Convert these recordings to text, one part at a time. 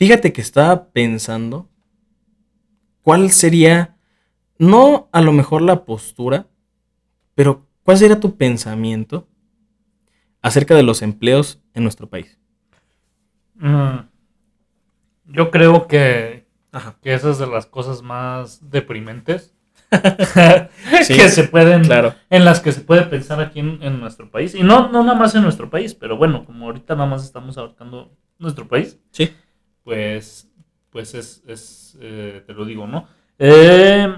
Fíjate que estaba pensando cuál sería, no a lo mejor la postura, pero cuál sería tu pensamiento acerca de los empleos en nuestro país. Mm, yo creo que, Ajá. que esa es de las cosas más deprimentes Sí, que se pueden, claro. en las que se puede pensar aquí en, en nuestro país. Y no, no nada más en nuestro país, pero bueno, como ahorita nada más estamos abarcando nuestro país, Sí. Pues, pues es, es eh, te lo digo, ¿no? Eh,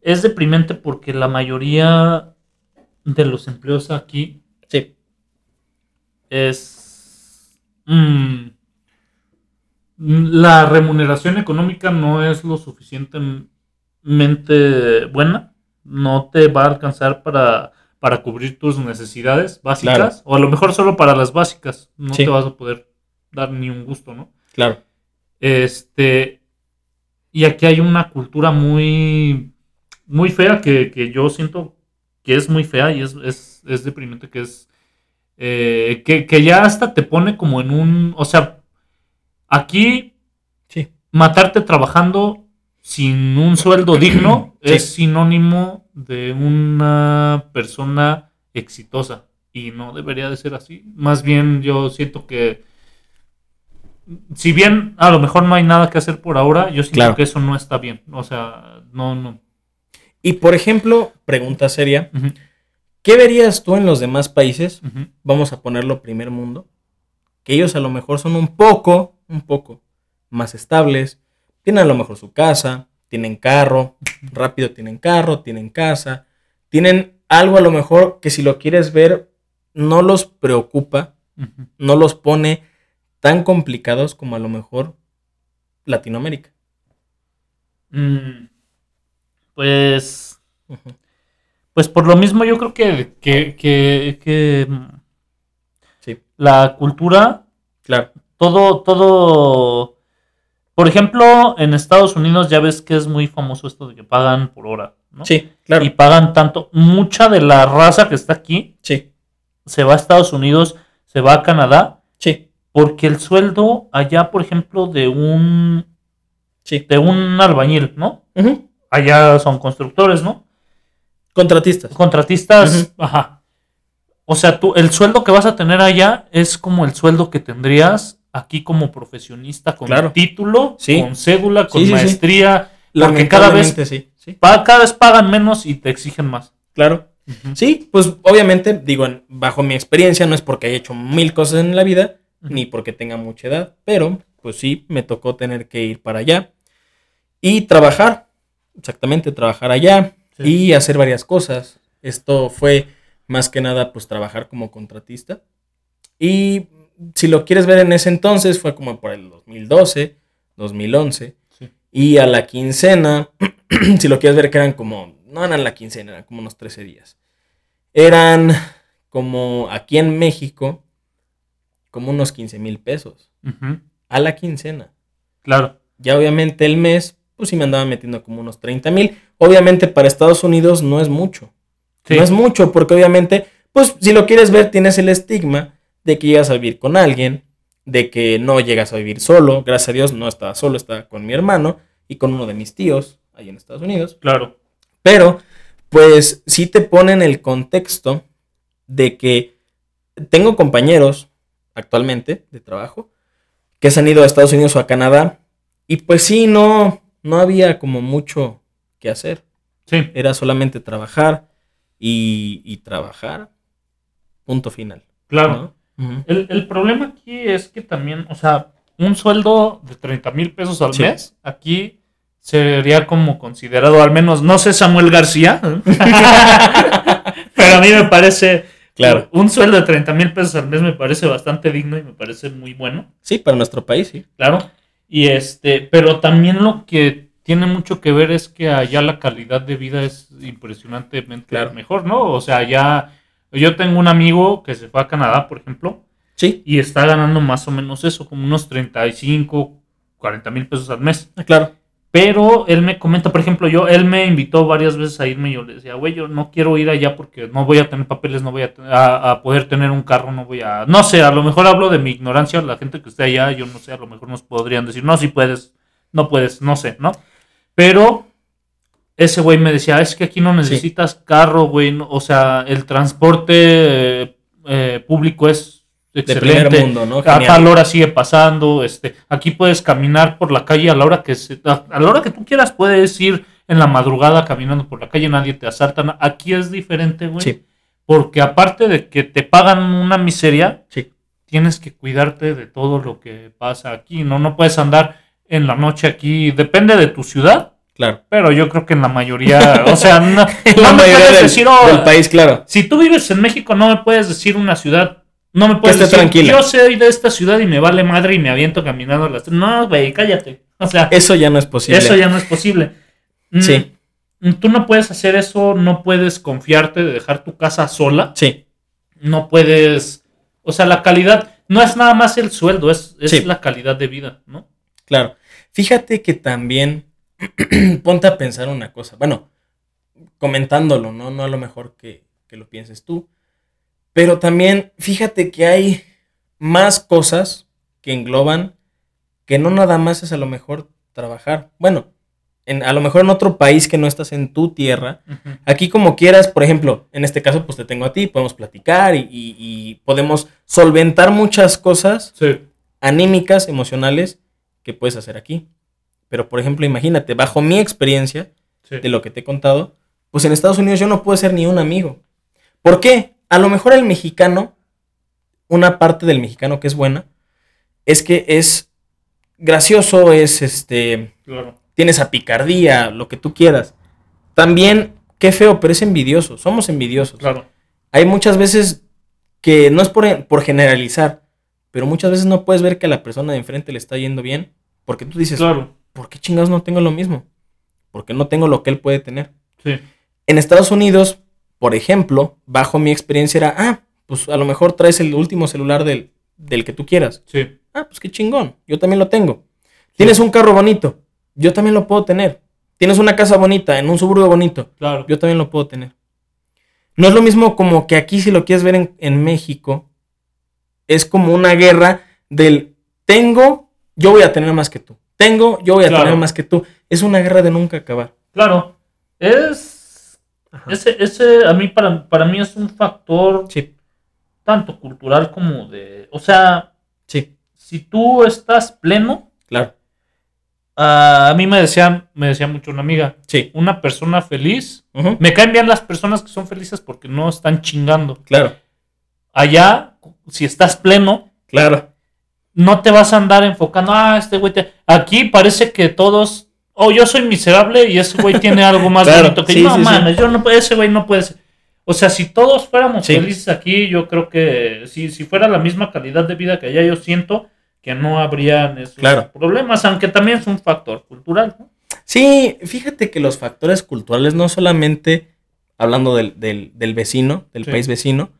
es deprimente porque la mayoría de los empleos aquí Sí. es... mm, la remuneración económica no es lo suficientemente buena, no te va a alcanzar para, para cubrir tus necesidades básicas, Claro. o a lo mejor solo para las básicas, no Sí. te vas a poder dar ni un gusto, ¿no? Claro. Este, y aquí hay una cultura muy, muy fea que, que yo siento que es muy fea y es, es, es deprimente, que es, eh, que, que ya hasta te pone como en un, o sea, aquí Sí. matarte trabajando sin un sueldo digno Sí. es sinónimo de una persona exitosa y no debería de ser así. Más bien yo siento que si bien a lo mejor no hay nada que hacer por ahora, yo siento Claro. que eso no está bien. O sea, no, no. Y por ejemplo, pregunta seria, ¿qué verías tú en los demás países? Vamos a ponerlo primer mundo. Que ellos a lo mejor son un poco, un poco más estables. Tienen a lo mejor su casa, tienen carro, rápido tienen carro, tienen casa. Tienen algo a lo mejor que si lo quieres ver no los preocupa, no los pone tan complicados como a lo mejor Latinoamérica. Mm, Pues, pues por lo mismo yo creo que, que, que, que, Sí, la cultura claro. todo, todo. Por ejemplo, en Estados Unidos ya ves que es muy famoso esto de que pagan por hora, ¿no? Sí, claro. Y pagan tanto. Mucha de la raza que está aquí Sí, se va a Estados Unidos, se va a Canadá, sí, porque el sueldo allá, por ejemplo, de un sí. de un albañil, ¿no? Ujú. Allá son constructores, ¿no? Contratistas. Contratistas, ajá. O sea, tú, el sueldo que vas a tener allá es como el sueldo que tendrías aquí como profesionista con Claro. título, Sí. con cédula, con Sí, maestría, porque cada vez, cada vez pagan menos y te exigen más. Claro. Sí, pues obviamente, digo, bajo mi experiencia, no es porque haya hecho mil cosas en la vida, Ni porque tenga mucha edad, pero pues sí, me tocó tener que ir para allá y trabajar, exactamente, trabajar allá Sí. y hacer varias cosas. Esto fue más que nada, pues trabajar como contratista. Y si lo quieres ver en ese entonces, fue como por el 2012, 2011. Sí. Y a la quincena, si lo quieres ver, que eran como, no eran la quincena, eran como unos 13 días. Eran como aquí en México, como unos 15 mil pesos a la quincena. Claro. Ya obviamente el mes, pues sí me andaba metiendo como unos 30 mil. Obviamente para Estados Unidos no es mucho. Sí. No es mucho porque obviamente, pues si lo quieres ver, tienes el estigma de que llegas a vivir con alguien, de que no llegas a vivir solo. Gracias a Dios no estaba solo, estaba con mi hermano y con uno de mis tíos ahí en Estados Unidos. Claro. Pero, pues sí te ponen el contexto de que tengo compañeros actualmente de trabajo que se han ido a Estados Unidos o a Canadá y pues sí, no, no había como mucho que hacer. Sí. Era solamente trabajar y, y trabajar. Punto final. Claro. El, el problema aquí es que también, o sea, un sueldo de 30 mil pesos al Sí. mes, aquí sería como considerado, al menos, no sé, Samuel García, pero a mí me parece, Claro. un sueldo de 30 mil pesos al mes me parece bastante digno y me parece muy bueno, Sí, para nuestro país, sí. claro. Y este, pero también lo que tiene mucho que ver es que allá la calidad de vida es impresionantemente Claro. mejor, ¿no? O sea, ya, yo tengo un amigo que se fue a Canadá, por ejemplo, Sí, y está ganando más o menos eso, como unos 35, 40 mil pesos al mes. ah, claro. Pero él me comenta, por ejemplo, yo, él me invitó varias veces a irme y yo le decía, güey, yo no quiero ir allá porque no voy a tener papeles, no voy a, a, a, poder tener un carro, no voy a... No sé, a lo mejor hablo de mi ignorancia, la gente que esté allá, yo no sé, a lo mejor nos podrían decir, no, si puedes, no puedes, no sé, ¿no? Pero ese güey me decía, es que aquí no necesitas sí. carro, güey, no, o sea, el transporte eh, público es excelente. De mundo, ¿no? A tal hora sigue pasando, este, aquí puedes caminar por la calle a la hora que se, a, a, la hora que tú quieras puedes ir en la madrugada caminando por la calle, nadie te asalta. Aquí es diferente, güey. Sí. Porque aparte de que te pagan una miseria, sí. tienes que cuidarte de todo lo que pasa aquí, ¿no? No puedes andar en la noche aquí, depende de tu ciudad. Claro. Pero yo creo que en la mayoría, o sea, no, la no me mayoría puedes del, decir, oh, del país, claro. Si tú vives en México, no me puedes decir una ciudad no me puedes decir, tranquila. yo soy de esta ciudad y me vale madre y me aviento caminando a las... No, güey, cállate. O sea, Eso ya no es posible. eso ya no es posible. Mm, Sí. Tú no puedes hacer eso, no puedes confiarte de dejar tu casa sola. Sí, No puedes... O sea, la calidad no es nada más el sueldo, es, es Sí. la calidad de vida, ¿no? claro. Fíjate que también ponte a pensar una cosa. Bueno, comentándolo, ¿no? No a lo mejor que, que lo pienses tú. Pero también fíjate que hay más cosas que engloban que no nada más es a lo mejor trabajar. Bueno, en, a lo mejor en otro país que no estás en tu tierra. Aquí como quieras, por ejemplo, en este caso pues te tengo a ti, podemos platicar y, y- y podemos solventar muchas cosas Sí, anímicas, emocionales que puedes hacer aquí. Pero por ejemplo, imagínate, bajo mi experiencia sí. de lo que te he contado, pues en Estados Unidos yo no puedo ser ni un amigo. ¿Por qué? A lo mejor el mexicano, una parte del mexicano que es buena, es que es gracioso, es este Claro. tiene esa picardía, lo que tú quieras. También, qué feo, pero es envidioso. Somos envidiosos. Claro. Hay muchas veces que no es por, por generalizar, pero muchas veces no puedes ver que a la persona de enfrente le está yendo bien, porque tú dices, Claro. ¿por qué chingados no tengo lo mismo? Porque no tengo lo que él puede tener. Sí. En Estados Unidos, por ejemplo, bajo mi experiencia era, ah, pues a lo mejor traes el último celular del, del que tú quieras. Sí. Ah, pues qué chingón, yo también lo tengo. Tienes un carro bonito, yo también lo puedo tener. Tienes una casa bonita, en un suburbio bonito, Claro. yo también lo puedo tener. No es lo mismo como que aquí si lo quieres ver en, en México, es como una guerra del tengo, yo voy a tener más que tú. Tengo, yo voy a Claro. tener más que tú. Es una guerra de nunca acabar. Claro. Es. Ese, ese a mí, para, para mí es un factor Sí, tanto cultural como de. O sea, sí, si tú estás pleno, claro. a mí me decían, me decía mucho una amiga, Sí. una persona feliz. Me caen bien las personas que son felices porque no están chingando. Claro, Allá, si estás pleno, claro. no te vas a andar enfocando, ah, este güey te... Aquí parece que todos, oh, yo soy miserable y ese güey tiene algo más Claro, bonito que sí, yo. No sí, yo no, ese güey no puede ser. O sea, si todos fuéramos felices aquí, yo creo que si, si fuera la misma calidad de vida que allá, yo siento que no habrían esos Claro. problemas, aunque también es un factor cultural, ¿no? Sí, fíjate que los factores culturales, no solamente hablando del, del- del vecino, del país vecino,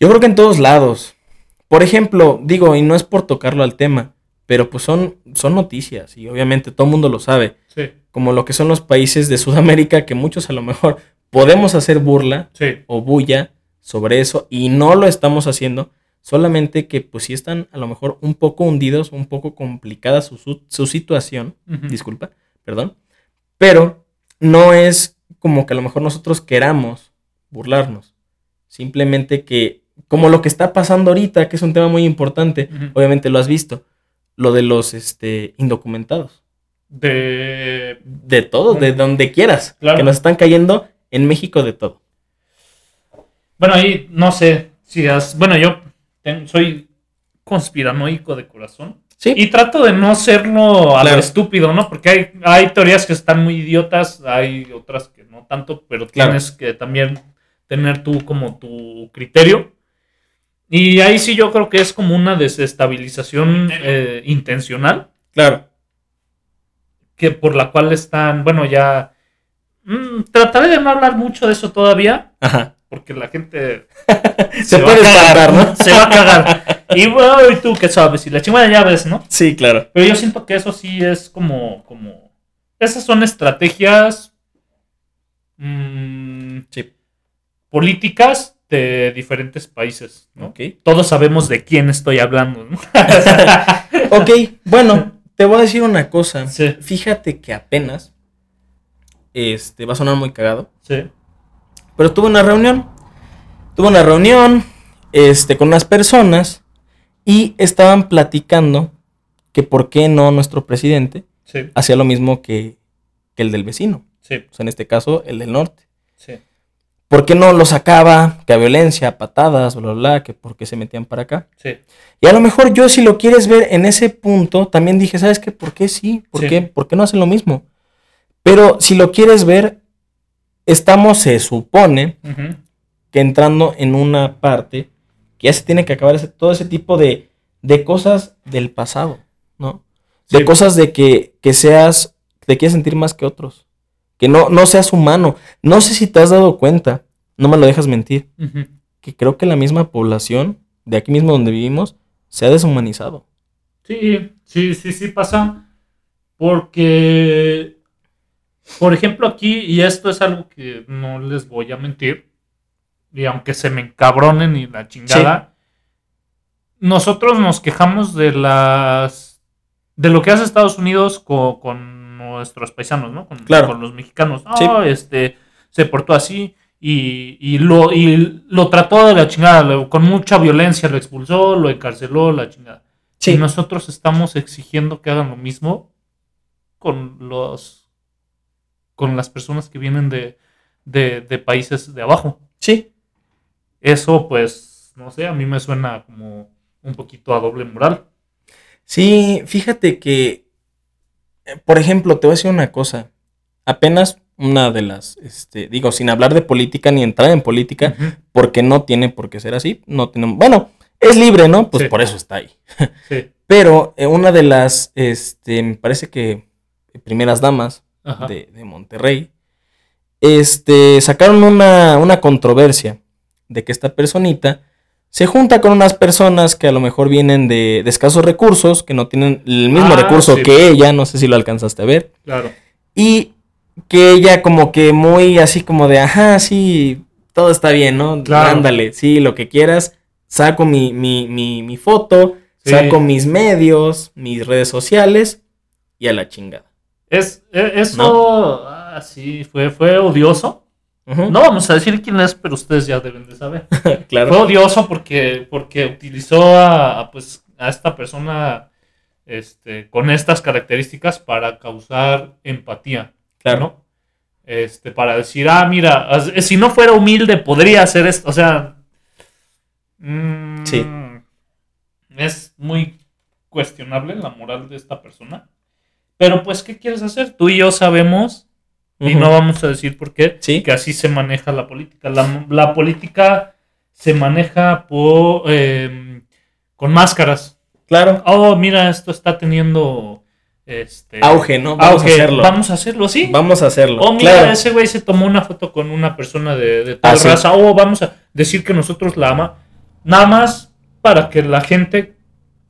yo creo que en todos lados. Por ejemplo, digo, y no es por tocarlo al tema, pero pues son, son noticias y obviamente todo el mundo lo sabe, como lo que son los países de Sudamérica, que muchos a lo mejor podemos hacer burla sí, o bulla sobre eso y no lo estamos haciendo, solamente que pues sí están a lo mejor un poco hundidos, un poco complicada su, su- su situación disculpa, perdón, pero no es como que a lo mejor nosotros queramos burlarnos, simplemente que como lo que está pasando ahorita, que es un tema muy importante, obviamente lo has visto, lo de los este, indocumentados, de... de todo, de donde quieras, Claro. que nos están cayendo en México de todo. Bueno, ahí no sé si has... Bueno, yo ten- soy conspiranoico de corazón. Sí, Y trato de no serlo a lo estúpido, ¿no? Porque hay, hay teorías que están muy idiotas, hay otras que no tanto, pero Claro. tienes que también tener tú como tu criterio. Y ahí sí yo creo que es como una desestabilización eh, intencional, claro, que por la cual están, bueno, ya... mm, trataré de no hablar mucho de eso todavía, ajá, porque la gente se, puede a cagar, ¿no? Se va a cagar. Y bueno, ¿y tú qué sabes? Y la chingada ya ves, ¿no? Sí, claro, Pero yo siento que eso sí es como, como, Esas son estrategias mm, Sí. políticas de diferentes países. ¿no? Ok. Todos sabemos de quién estoy hablando. ¿no? Ok, bueno, te voy a decir una cosa. Sí. Fíjate que apenas, este, va a sonar muy cagado, sí, pero tuve una reunión. Tuve una reunión, este, con unas personas y estaban platicando que por qué no nuestro presidente sí, hacía lo mismo que, que el del vecino. sí, O sea, en este caso, el del norte. ¿Por qué no lo sacaba? Que a violencia, patadas, bla, bla, bla, que por qué se metían para acá. sí. Y a lo mejor yo, si lo quieres ver en ese punto, también dije, ¿sabes qué? ¿Por qué sí? ¿Por, Sí. Qué? ¿Por qué no hacen lo mismo? Pero si lo quieres ver, estamos, se supone, que entrando en una parte que ya se tiene que acabar ese- todo ese tipo de, de cosas del pasado, ¿no? De cosas de que, que seas, te quieres sentir más que otros. Que no, no seas humano. No sé si te has dado cuenta, no me lo dejas mentir, que creo que la misma población de aquí mismo donde vivimos se ha deshumanizado. Sí, sí, sí, sí pasa. Porque, por ejemplo, aquí, y esto es algo que no les voy a mentir, y aunque se me encabronen y la chingada, nosotros nos quejamos de las de lo que hace Estados Unidos co- con, nuestros paisanos, ¿no? Con, Claro. con los mexicanos. Sí. No, este, se portó así y, y lo, y lo trató de la chingada, con mucha violencia, lo expulsó, lo encarceló, la chingada. Sí. Y nosotros estamos exigiendo que hagan lo mismo con los con las personas que vienen de, de, de países de abajo. Sí. Eso, pues, no sé, a mí me suena como un poquito a doble moral. Sí, fíjate que, por ejemplo, te voy a decir una cosa. Apenas una de las, este, digo, sin hablar de política ni entrar en política, porque no tiene por qué ser así. No tiene, bueno, es libre, ¿no? Pues Sí. por eso está ahí. Sí. Pero eh, una de las, este, me parece que primeras damas de, de Monterrey, este, sacaron una, una controversia de que esta personita se junta con unas personas que a lo mejor vienen de, de escasos recursos, que no tienen el mismo Ah, recurso sí. que ella, no sé si lo alcanzaste a ver, Claro. y que ella como que muy así como de, ajá, sí, todo está bien, ¿no? Claro. Ándale, sí, lo que quieras, saco mi, mi, mi, mi foto, Sí. saco mis medios, mis redes sociales y a la chingada. Es, e- eso, ah, sí, fue, fue odioso. No vamos a decir quién es, pero ustedes ya deben de saber. claro. Fue odioso porque, porque utilizó a, a, pues, a esta persona este, con estas características para causar empatía. Claro. ¿no? Este, para decir, ah, mira, as- si no fuera humilde podría hacer esto. O sea, mm, Sí. es muy cuestionable la moral de esta persona. Pero pues, ¿qué quieres hacer? Tú y yo sabemos y no vamos a decir por qué, Sí. que así se maneja la política. La, la política se maneja por, eh, con máscaras. Claro. Oh, mira, esto está teniendo este, Auge, ¿no? Vamos auge. a hacerlo. Vamos a hacerlo, sí. Vamos a hacerlo. Oh, mira, claro. ese güey se tomó una foto con una persona de, de tal Ah, sí. raza. Oh, vamos a decir que nosotros la ama. Nada más para que la gente,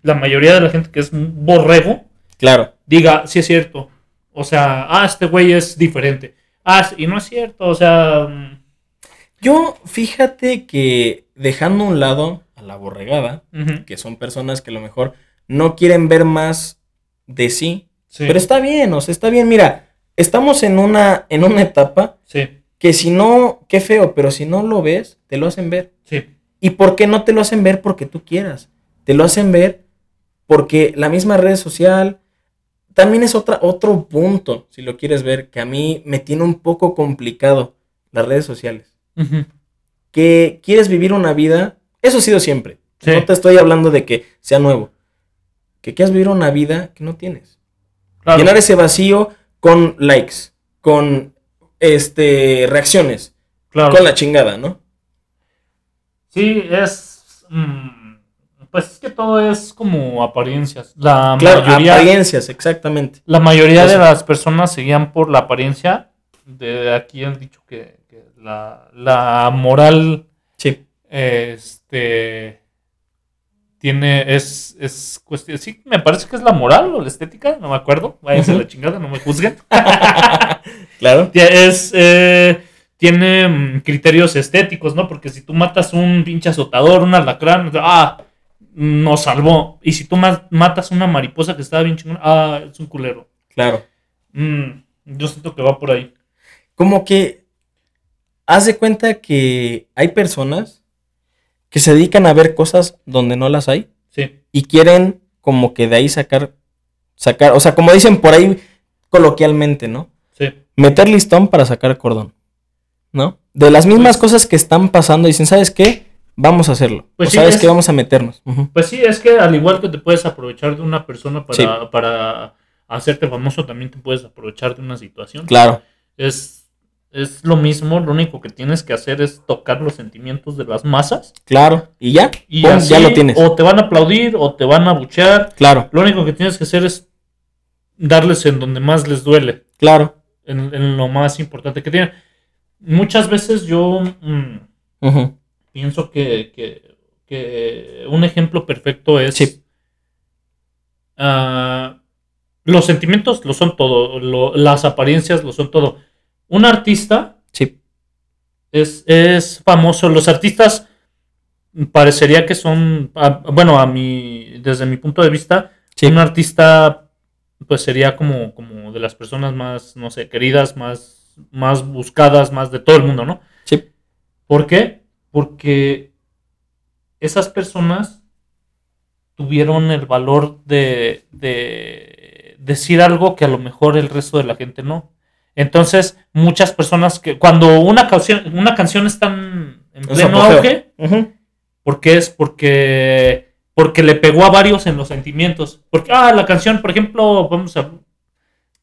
la mayoría de la gente que es un borrego, Claro. diga, sí es cierto. O sea, ah, este güey es diferente. Ah, y no es cierto, o sea... mm, Yo, fíjate que dejando a un lado a la borregada, que son personas que a lo mejor no quieren ver más de sí, sí, pero está bien, o sea, está bien. Mira, estamos en una, en una etapa sí, que si no, qué feo, pero si no lo ves, te lo hacen ver. sí, ¿Y por qué no te lo hacen ver porque tú quieras? Te lo hacen ver porque la misma red social también es otra, otro punto, si lo quieres ver, que a mí me tiene un poco complicado las redes sociales. Que quieres vivir una vida, eso ha sido siempre. Sí. No te estoy hablando de que sea nuevo. Que quieras vivir una vida que no tienes. claro, Llenar ese vacío con likes, con este reacciones, claro. con la chingada, ¿no? Sí, es... mm, pues es que todo es como apariencias. La Claro, mayoría, apariencias, exactamente. la mayoría de las personas seguían por la apariencia. De aquí han dicho que, que la, la moral Sí. este tiene, es, es cuestión, sí, me parece que es la moral o la estética, no me acuerdo, váyanse a la chingada, no me juzguen. Claro. es, eh, tiene mm, criterios estéticos, ¿no? Porque si tú matas un pinche azotador, un alacrán, ah, nos salvó. Y si tú ma- matas una mariposa que estaba bien chingona, ah, es un culero. Claro. Mm, yo siento que va por ahí. Como que haz de cuenta que hay personas que se dedican a ver cosas donde no las hay Sí, y quieren como que de ahí sacar, sacar, o sea, como dicen por ahí coloquialmente, ¿no? sí. Meter listón para sacar cordón, ¿no? De las mismas Pues- cosas que están pasando, dicen, ¿sabes qué? Vamos a hacerlo. Pues o sí, sabes es- qué, vamos a meternos. Pues sí, es que al igual que te puedes aprovechar de una persona para, Sí. para hacerte famoso, también te puedes aprovechar de una situación. Claro, Es, es lo mismo, lo único que tienes que hacer es tocar los sentimientos de las masas. claro. Y ya, Y pum, así, ya lo tienes. O te van a aplaudir o te van a buchear. Claro, Lo único que tienes que hacer es darles en donde más les duele, claro. en, en lo más importante que tienen. Muchas veces yo mm, Ujú. Pienso que, que- que un ejemplo perfecto es... Sí. ah, los sentimientos lo son todo, lo- las apariencias lo son todo. Un artista Sí, es, es famoso. Los artistas parecería que son, a- bueno, a mi, desde mi punto de vista, sí. un artista pues sería como, como de las personas más, no sé, queridas, más, más buscadas, más de todo el mundo, ¿no? Sí. ¿Por qué? Porque esas personas tuvieron el valor de, de decir algo que a lo mejor el resto de la gente no. Entonces, muchas personas que cuando una canción, una canción está en, pleno auge, Ujú. ¿por qué es? Porque, porque le pegó a varios en los sentimientos. Porque, ah, la canción, por ejemplo, vamos a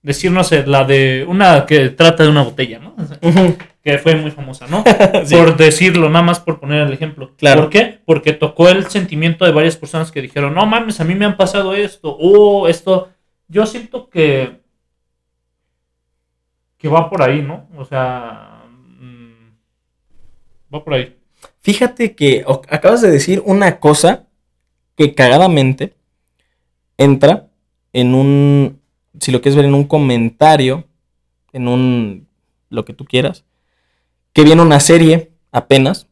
decir, no sé, la de una que trata de una botella, ¿no? Ujú. Que fue muy famosa, ¿no? Sí. Por decirlo, nada más por poner el ejemplo. Claro. ¿Por qué? Porque tocó el sentimiento de varias personas que dijeron, no mames, a mí me han pasado esto, o esto. Yo siento que. que va por ahí, ¿no? O sea. mm, va por ahí. Fíjate que acabas de decir una cosa que cagadamente entra en un, si lo quieres ver, en un comentario, en un, lo que tú quieras, que viene una serie apenas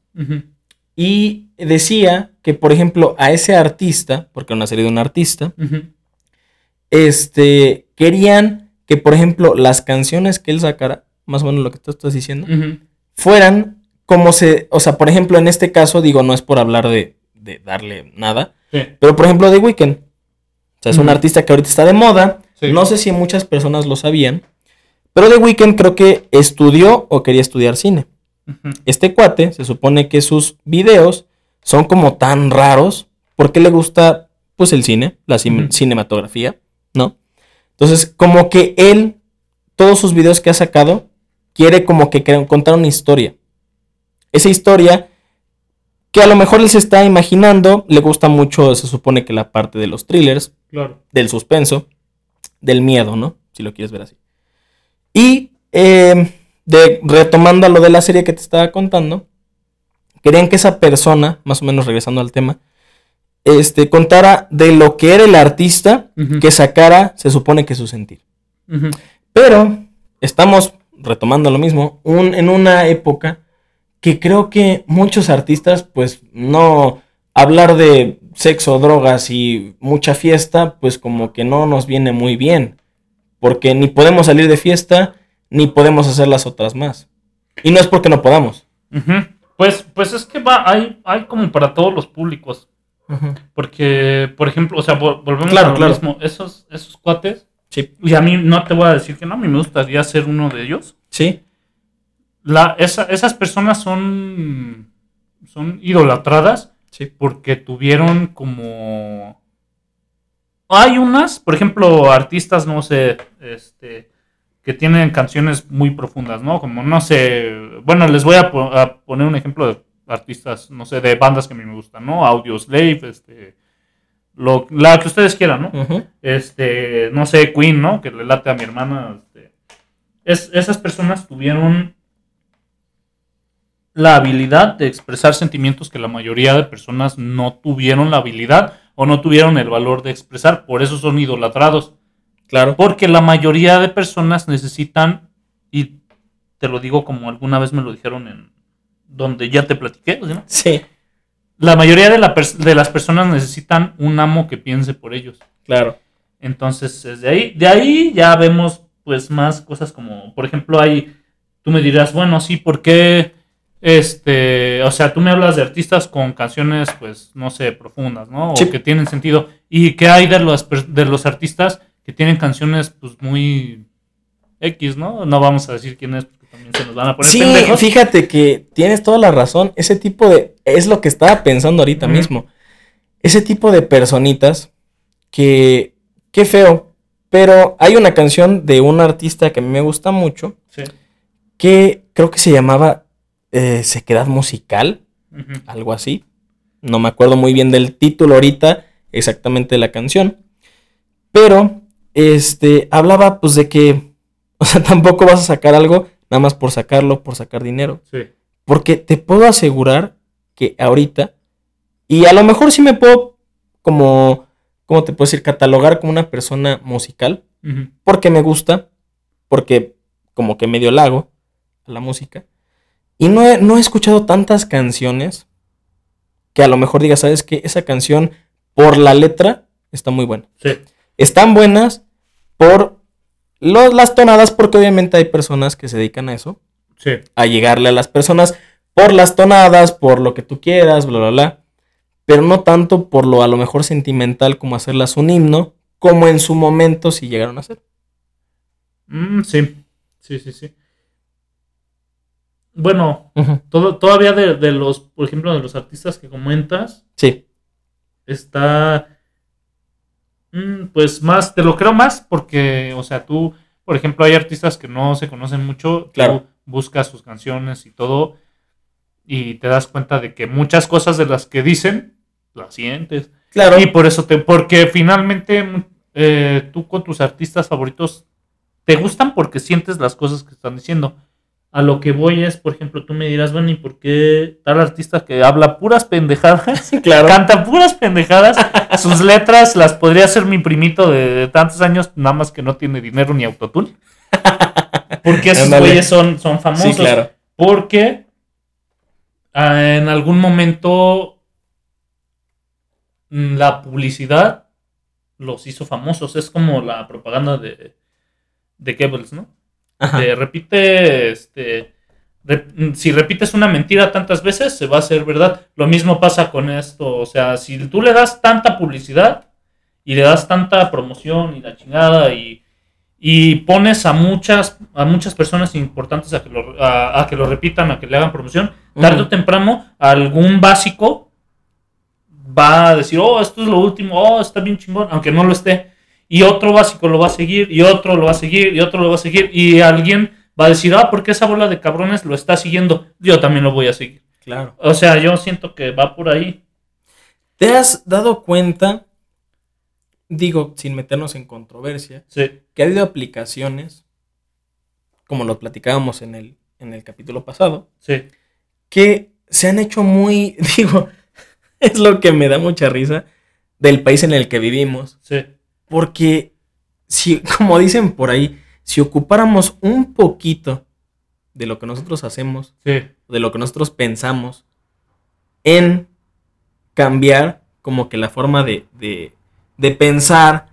y decía que, por ejemplo, a ese artista, porque era una serie de un artista, este, querían que, por ejemplo, las canciones que él sacara, más o menos lo que tú estás diciendo, fueran como se, o sea, por ejemplo, en este caso, digo, no es por hablar de, de darle nada, Sí. pero por ejemplo, The Weeknd, o sea, es un artista que ahorita está de moda, Sí. no sé si muchas personas lo sabían, pero The Weeknd creo que estudió o quería estudiar cine. Este cuate, se supone que sus videos son como tan raros, porque le gusta, pues, el cine, la cin- cinematografía, ¿no? Entonces, como que él, todos sus videos que ha sacado, quiere como que contar una historia. Esa historia que a lo mejor él se está imaginando, le gusta mucho, se supone que la parte de los thrillers, Claro. del suspenso, del miedo, ¿no? Si lo quieres ver así. Y eh, de, retomando lo de la serie que te estaba contando, querían que esa persona, más o menos regresando al tema, este, contara de lo que era el artista que sacara, se supone que su sentir. Pero estamos retomando lo mismo, un- en una época que creo que muchos artistas, pues no hablar de sexo, drogas y mucha fiesta, pues como que no nos viene muy bien, porque ni podemos salir de fiesta, ni podemos hacer las otras más. Y no es porque no podamos. Pues, pues es que va, hay, hay como para todos los públicos. Porque, por ejemplo, o sea, vol- volvemos Claro, a lo claro. mismo. Esos, esos cuates, Sí. y a mí no te voy a decir que no, a mí me gustaría ser uno de ellos. Sí, La, esa- esas personas son, son idolatradas sí. porque tuvieron como... Hay unas, por ejemplo, artistas, no sé, este, que tienen canciones muy profundas, ¿no? Como, no sé, bueno, les voy a, po- a poner un ejemplo de artistas, no sé, de bandas que a mí me gustan, ¿no? Audio Slave, este, lo, la que ustedes quieran, ¿no? Este, no sé, Queen, ¿no? Que le late a mi hermana. este, es, esas personas tuvieron la habilidad de expresar sentimientos que la mayoría de personas no tuvieron la habilidad o no tuvieron el valor de expresar. Por eso son idolatrados. Claro. Porque la mayoría de personas necesitan, y te lo digo como alguna vez me lo dijeron en donde ya te platiqué, ¿no? Sí, la mayoría de, la de las personas necesitan un amo que piense por ellos. claro. Entonces, desde ahí, de ahí ya vemos pues más cosas como, por ejemplo, hay, tú me dirás, bueno, sí, ¿por qué? Este, o sea, tú me hablas de artistas con canciones, pues, no sé, profundas, ¿no? O Sí. que tienen sentido. ¿Y qué hay de los, de los artistas que tienen canciones, pues, muy X, ¿no? No vamos a decir quién es, porque también se nos van a poner Sí, pendejos. fíjate que tienes toda la razón. Ese tipo de. Es lo que estaba pensando ahorita mismo. Ese tipo de personitas que. Qué feo. Pero hay una canción de un artista que a mí me gusta mucho. Sí. Que creo que se llamaba eh, Sequedad Musical. Algo así. No me acuerdo muy bien del título ahorita. Exactamente de la canción. Pero. Este. Hablaba pues de que. O sea, tampoco vas a sacar algo nada más por sacarlo, por sacar dinero. Sí. Porque te puedo asegurar que ahorita, y a lo mejor sí me puedo como, ¿cómo te puedo decir? Catalogar como una persona musical, porque me gusta, porque como que medio lago a la música. Y no he, no he escuchado tantas canciones que a lo mejor diga, ¿sabes qué? Esa canción por la letra está muy buena. Sí. Están buenas por los- las tonadas, porque obviamente hay personas que se dedican a eso Sí. a llegarle a las personas por las tonadas, por lo que tú quieras, bla, bla, bla. Pero no tanto por lo a lo mejor sentimental como hacerlas un himno, como en su momento si llegaron a ser. Mm, sí. Sí, sí, sí. Bueno, todo, todavía de, de los, por ejemplo, de los artistas que comentas, Sí, está, mm, pues más, te lo creo más porque, o sea, tú, por ejemplo, hay artistas que no se conocen mucho, tú Claro. buscas sus canciones y todo, y te das cuenta de que muchas cosas de las que dicen, las sientes. claro. Y por eso te, porque finalmente mm, eh, tú con tus artistas favoritos te gustan porque sientes las cosas que están diciendo. A lo que voy es, por ejemplo, tú me dirás, bueno, ¿y por qué tal artista que habla puras pendejadas? claro. Canta puras pendejadas. Sus letras las podría hacer mi primito de, de tantos años, nada más que no tiene dinero ni autotune. Porque esos güeyes son, son famosos. Sí, claro. Porque ah, en algún momento mm, la publicidad los hizo famosos. Es como la propaganda de, de Goebbels, ¿no? Repite, este, si repites una mentira tantas veces, se va a hacer verdad. Lo mismo pasa con esto. O sea, si tú le das tanta publicidad y le das tanta promoción y la chingada y, y pones a muchas, a muchas personas importantes a que, lo, a, a que lo repitan, a que le hagan promoción, tarde o temprano algún básico va a decir, oh, esto es lo último, oh, está bien chingón, aunque no lo esté. Y otro básico lo va a seguir, y otro lo va a seguir, y otro lo va a seguir, y alguien va a decir, ah, porque esa bola de cabrones lo está siguiendo, yo también lo voy a seguir. Claro. O sea, yo siento que va por ahí. ¿Te has dado cuenta, digo, sin meternos en controversia, Sí, que ha habido aplicaciones, como lo platicábamos en el, en el capítulo pasado, sí, que se han hecho muy, digo, es lo que me da mucha risa del país en el que vivimos. sí, Porque, si, como dicen por ahí, si ocupáramos un poquito de lo que nosotros hacemos, sí, de lo que nosotros pensamos, en cambiar como que la forma de, de, de pensar,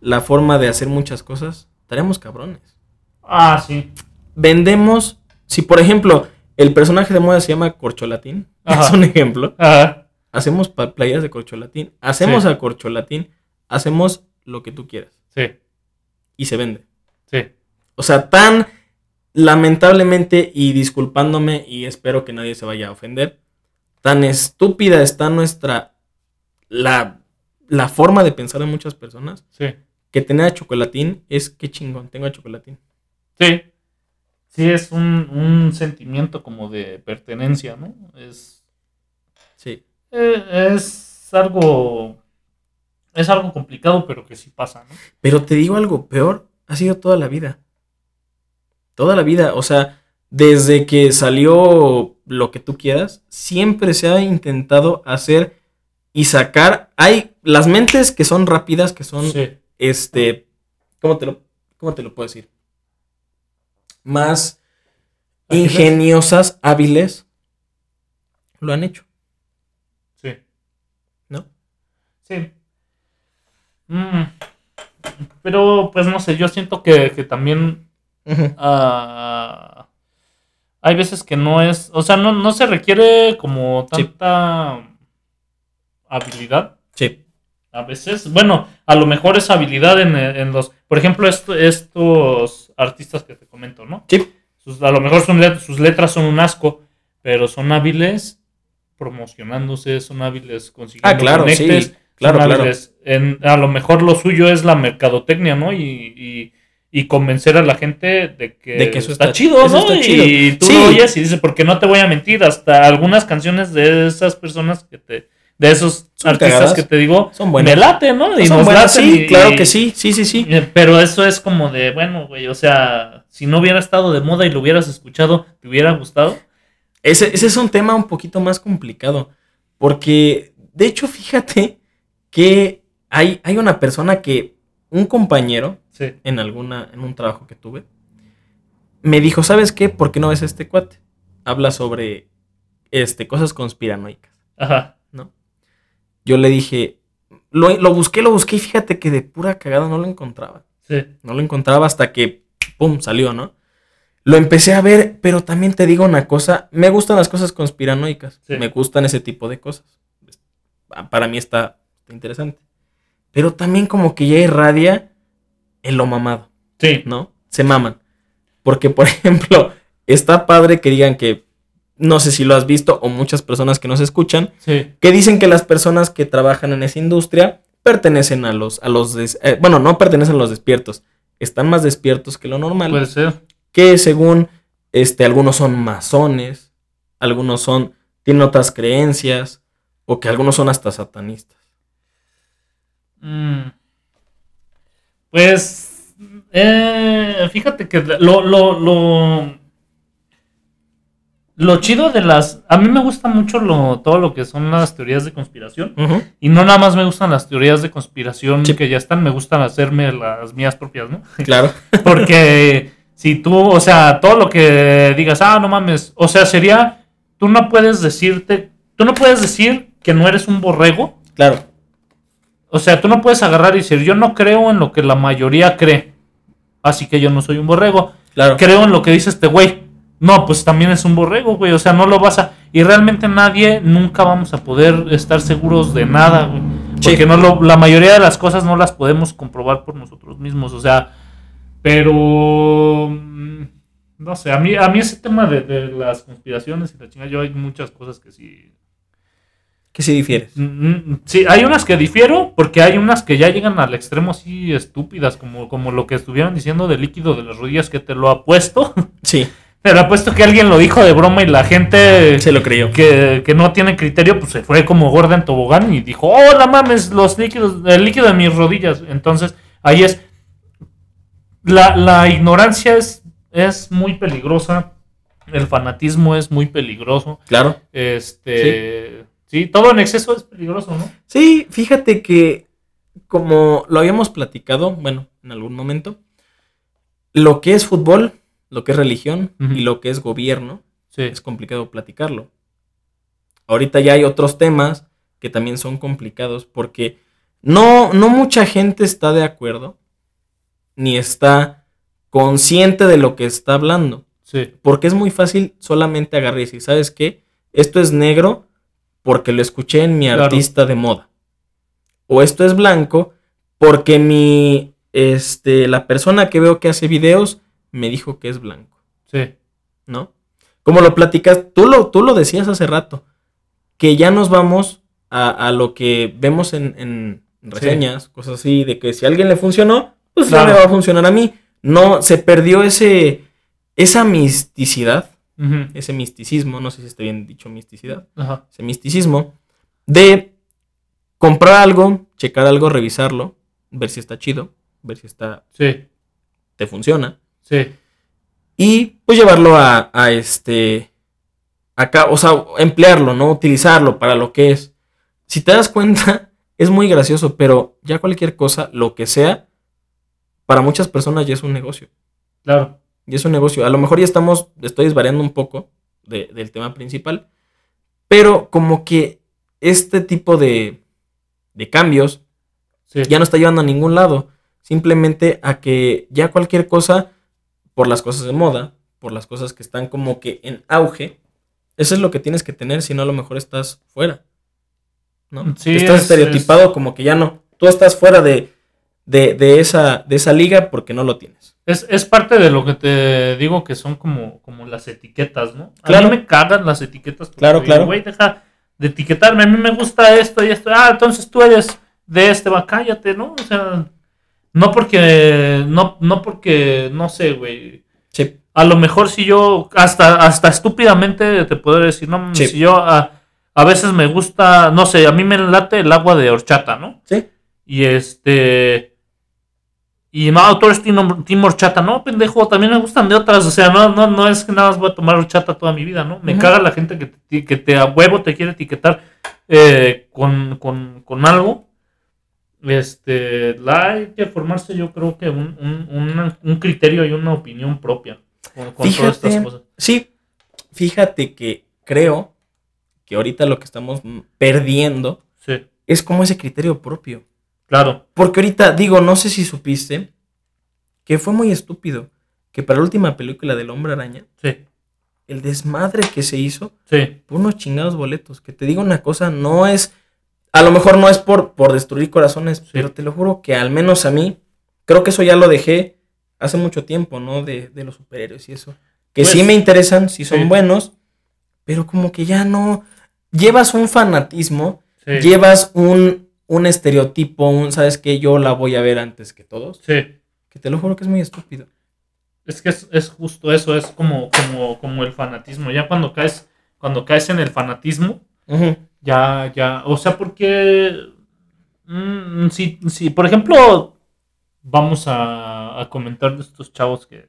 la forma de hacer muchas cosas, estaríamos cabrones. Ah, sí. Vendemos, si por ejemplo el personaje de moda se llama Corcholatín, Ajá. es un ejemplo, Ajá. hacemos playeras de Corcholatín, hacemos Sí. a Corcholatín, hacemos lo que tú quieras Sí, y se vende. sí. O sea, tan lamentablemente y disculpándome y espero que nadie se vaya a ofender, tan estúpida está nuestra la, la forma de pensar de muchas personas Sí, que tener a chocolatín es que chingón, tengo a chocolatín. sí. Sí, es un, un sentimiento como de pertenencia, ¿no? Es, Sí. eh, es algo. Es algo complicado, pero que sí pasa, ¿no? Pero te digo algo peor, ha sido toda la vida. Toda la vida, o sea, desde que salió lo que tú quieras, siempre se ha intentado hacer y sacar. Hay las mentes que son rápidas, que son, Sí. este, ¿cómo te lo, cómo te lo puedo decir? Más ingeniosas, hábiles, lo han hecho, Sí. ¿no? Sí. Mm. Pero, pues no sé, yo siento que, que también ah, hay veces que no es, o sea, no, no se requiere como Sí. tanta habilidad. Sí, A veces, bueno, a lo mejor es habilidad en, en los, por ejemplo, esto- estos artistas que te comento, ¿no? sí, Sus- a lo mejor son let- sus letras son un asco, pero son hábiles promocionándose, son hábiles consiguiendo Ah, claro, sí, claro, claro. en- a lo mejor lo suyo es la mercadotecnia, ¿no? Y, y- y convencer a la gente de que, De que eso está, está- chido, eso ¿no? está chido. Y tú Sí. lo oyes y dices, porque no te voy a mentir, hasta algunas canciones de esas personas que te, de esos Son artistas cagadas. que te digo, son buenas. me late, ¿no? Y Son nos buenas, laten sí, y- claro que sí, sí, sí, sí. eh, Pero eso es como de, bueno, güey, o sea, si no hubiera estado de moda y lo hubieras escuchado, ¿te hubiera gustado? Ese, ese es un tema un poquito más complicado. Porque, de hecho, fíjate que hay, hay una persona que, un compañero, Sí. en alguna, en un trabajo que tuve, me dijo, ¿sabes qué? ¿Por qué no ves este cuate? Habla sobre este, cosas conspiranoicas, Ajá. ¿no? Yo le dije, lo, lo busqué, lo busqué y fíjate que de pura cagada no lo encontraba. Sí. No lo encontraba hasta que, ¡pum!, salió, ¿no? Lo empecé a ver, pero también te digo una cosa, me gustan las cosas conspiranoicas, Sí. me gustan ese tipo de cosas. Pa- Para mí está, está interesante. Pero también como que ya irradia en lo mamado, Sí. ¿no? Se maman. Porque, por ejemplo, está padre que digan que, no sé si lo has visto, o muchas personas que nos escuchan, Sí. que dicen que las personas que trabajan en esa industria pertenecen a los, a los, des- eh, bueno, no pertenecen a los despiertos, están más despiertos que lo normal, Puede ser. que según, este, algunos son masones, algunos son, tienen otras creencias, o que algunos son hasta satanistas. Mm. Pues, eh, fíjate que lo, lo, lo, lo chido de las... A mí me gusta mucho lo, todo lo que son las teorías de conspiración. Y no nada más me gustan las teorías de conspiración Sí. que ya están, me gustan hacerme las mías propias, ¿no? Claro, Porque si tú, o sea, todo lo que digas, ah, no mames, o sea, sería, tú no puedes decirte, tú no puedes decir que no eres un borrego. claro, O sea, tú no puedes agarrar y decir, yo no creo en lo que la mayoría cree. Así que yo no soy un borrego. claro. Creo en lo que dice este güey. No, pues también es un borrego, güey. O sea, no lo vas a... Y realmente nadie, nunca vamos a poder estar seguros de nada, güey. Sí. Porque no lo, la mayoría de las cosas no las podemos comprobar por nosotros mismos. O sea, pero... mm, No sé, a mí, a mí ese tema de, de las conspiraciones y la chingada, yo hay muchas cosas que sí... Que si difieres. Mm, mm, Sí, hay unas que difiero porque hay unas que ya llegan al extremo así estúpidas, como, como lo que estuvieron diciendo del líquido de las rodillas que te lo ha puesto. Sí, Pero apuesto que alguien lo dijo de broma y la gente se lo creyó. que, que no tiene criterio, pues se fue como gorda en tobogán y dijo, oh, no mames, los líquidos, el líquido de mis rodillas. Entonces, ahí es. La, la ignorancia es, es muy peligrosa. El fanatismo es muy peligroso. Claro. Este. Sí. Todo en exceso es peligroso, ¿no? Sí, fíjate que como lo habíamos platicado, bueno, en algún momento, lo que es fútbol, lo que es religión y lo que es gobierno, Sí. es complicado platicarlo. Ahorita ya hay otros temas que también son complicados porque no, no mucha gente está de acuerdo ni está consciente de lo que está hablando. Sí. Porque es muy fácil solamente agarrar y decir, ¿sabes qué? Esto es negro porque lo escuché en mi Claro. artista de moda. O esto es blanco porque mi, este, la persona que veo que hace videos me dijo que es blanco, Sí. ¿no? Como lo platicas, tú lo, tú lo decías hace rato, que ya nos vamos a, a lo que vemos en, en reseñas, cosas así, de que si a alguien le funcionó, pues ya Claro. me va a funcionar a mí. No, se perdió ese, esa misticidad, Ese misticismo, no sé si está bien dicho misticidad, ese misticismo de comprar algo, checar algo, revisarlo, ver si está chido, ver si está, Sí. te funciona, Sí. y pues llevarlo a, a este, acá, o sea, emplearlo, ¿no? Utilizarlo para lo que es. Si te das cuenta, es muy gracioso, pero ya cualquier cosa, lo que sea, para muchas personas ya es un negocio. Claro. Y es un negocio. A lo mejor ya estamos, estoy desvariando un poco de- del tema principal, pero como que este tipo de, de cambios Sí. ya no está llevando a ningún lado. Simplemente a que ya cualquier cosa, por las cosas de moda, por las cosas que están como que en auge, eso es lo que tienes que tener, si no a lo mejor estás fuera. ¿no? Sí, estás es- estereotipado como que ya no. Tú estás fuera de, de, de esa, de esa liga porque no lo tienes. Es, es parte de lo que te digo que son como, como las etiquetas, ¿no? A Claro. mí me cagan las etiquetas. Claro, digo, claro. Güey, deja de etiquetarme. A mí me gusta esto y esto. Ah, entonces tú eres de este, va, cállate, ¿no? O sea, no porque, no, no porque, no sé, güey. Sí. A lo mejor si yo, hasta, hasta estúpidamente te puedo decir, no, Sí. si yo a, a veces me gusta, no sé, a mí me late el agua de horchata, ¿no? Sí. Y este. Y no, eres team, horchata. No, pendejo, también me gustan de otras. O sea, no, no, no es que nada más voy a tomar horchata toda mi vida, ¿no? Me caga la gente que te, que te a huevo te quiere etiquetar eh, con, con, con algo. Este, la hay que formarse, yo creo que un, un, un criterio y una opinión propia con, con todas estas Fíjate, cosas. sí, fíjate que creo que ahorita lo que estamos perdiendo Sí, es como ese criterio propio. Claro. Porque ahorita, digo, no sé si supiste que fue muy estúpido que para la última película del Hombre Araña, Sí, el desmadre que se hizo sí, por unos chingados boletos. Que te digo una cosa, no es, a lo mejor no es por, por destruir corazones, pero te lo juro que al menos a mí, creo que eso ya lo dejé hace mucho tiempo, ¿no? De, de los superhéroes y eso. Que Pues, sí me interesan, sí son buenos, pero como que ya no, llevas un fanatismo, llevas un, un estereotipo, un, ¿sabes qué? Yo la voy a ver antes que todos. sí. Que te lo juro que es muy estúpido. Es que es, es justo eso, es como, como, como el fanatismo. Ya cuando caes, cuando caes en el fanatismo, ya, ya, o sea, porque mm, si, si, por ejemplo, vamos a, a comentar de estos chavos que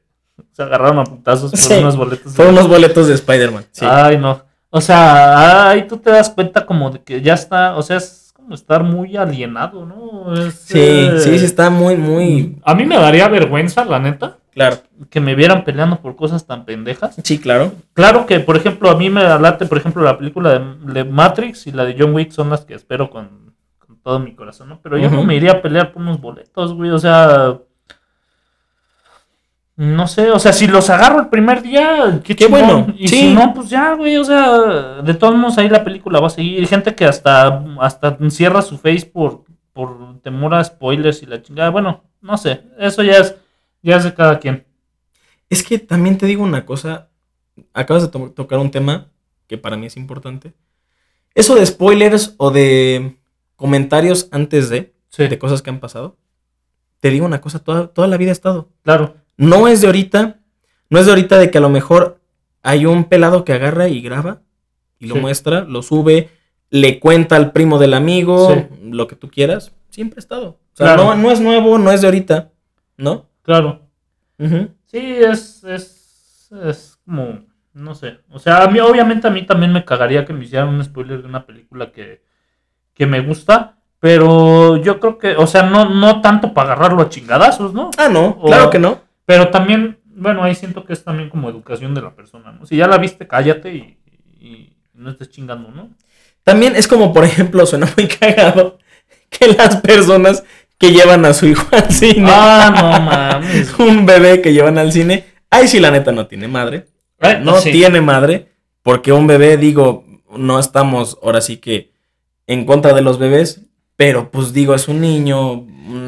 se agarraron a putazos por Sí, unos boletos. de- unos boletos de Spider-Man. Sí. Ay, no. O sea, ahí tú te das cuenta como de que ya está, o sea, es estar muy alienado, ¿no? Es, sí, eh, sí, sí, está muy, muy A mí me daría vergüenza, la neta, claro. que me vieran peleando por cosas tan pendejas. Sí, claro. Claro que, por ejemplo, a mí me late, por ejemplo, la película de, de Matrix y la de John Wick son las que espero con, con todo mi corazón, ¿no? Pero yo no me iría a pelear por unos boletos, güey, o sea... No sé, o sea, si los agarro el primer día, qué, Qué bueno, Y sí. si no, pues ya, güey, o sea, de todos modos ahí la película va a seguir. Hay gente que hasta, hasta cierra su face por, por temor a spoilers y la chingada. Bueno, no sé, eso ya es, ya es de cada quien. Es que también te digo una cosa. Acabas de to- tocar un tema que para mí es importante. Eso de spoilers o de comentarios antes de, Sí, de cosas que han pasado. Te digo una cosa, toda, toda la vida ha estado. claro. No es de ahorita. No es de ahorita de que a lo mejor hay un pelado que agarra y graba y lo Sí. muestra, lo sube, le cuenta al primo del amigo, Sí. lo que tú quieras. Siempre ha estado. O sea, Claro. no, no es nuevo, no es de ahorita. ¿No? Claro. Sí, es, es, es como, no sé. O sea, a mí, obviamente a mí también me cagaría que me hicieran un spoiler de una película que, que me gusta, pero yo creo que, o sea, no, no tanto para agarrarlo a chingadazos, ¿no? Ah, no, O- claro que no. Pero también, bueno, ahí siento que es también como educación de la persona, ¿no? Si ya la viste, cállate y, y no estés chingando, ¿no? También es como, por ejemplo, suena muy cagado que las personas que llevan a su hijo al cine, Ah, no mames. un bebé que llevan al cine, ay, sí, la neta no tiene madre. Eh, No sí. tiene madre, porque un bebé, digo, no estamos ahora sí que en contra de los bebés, pero pues digo, es un niño,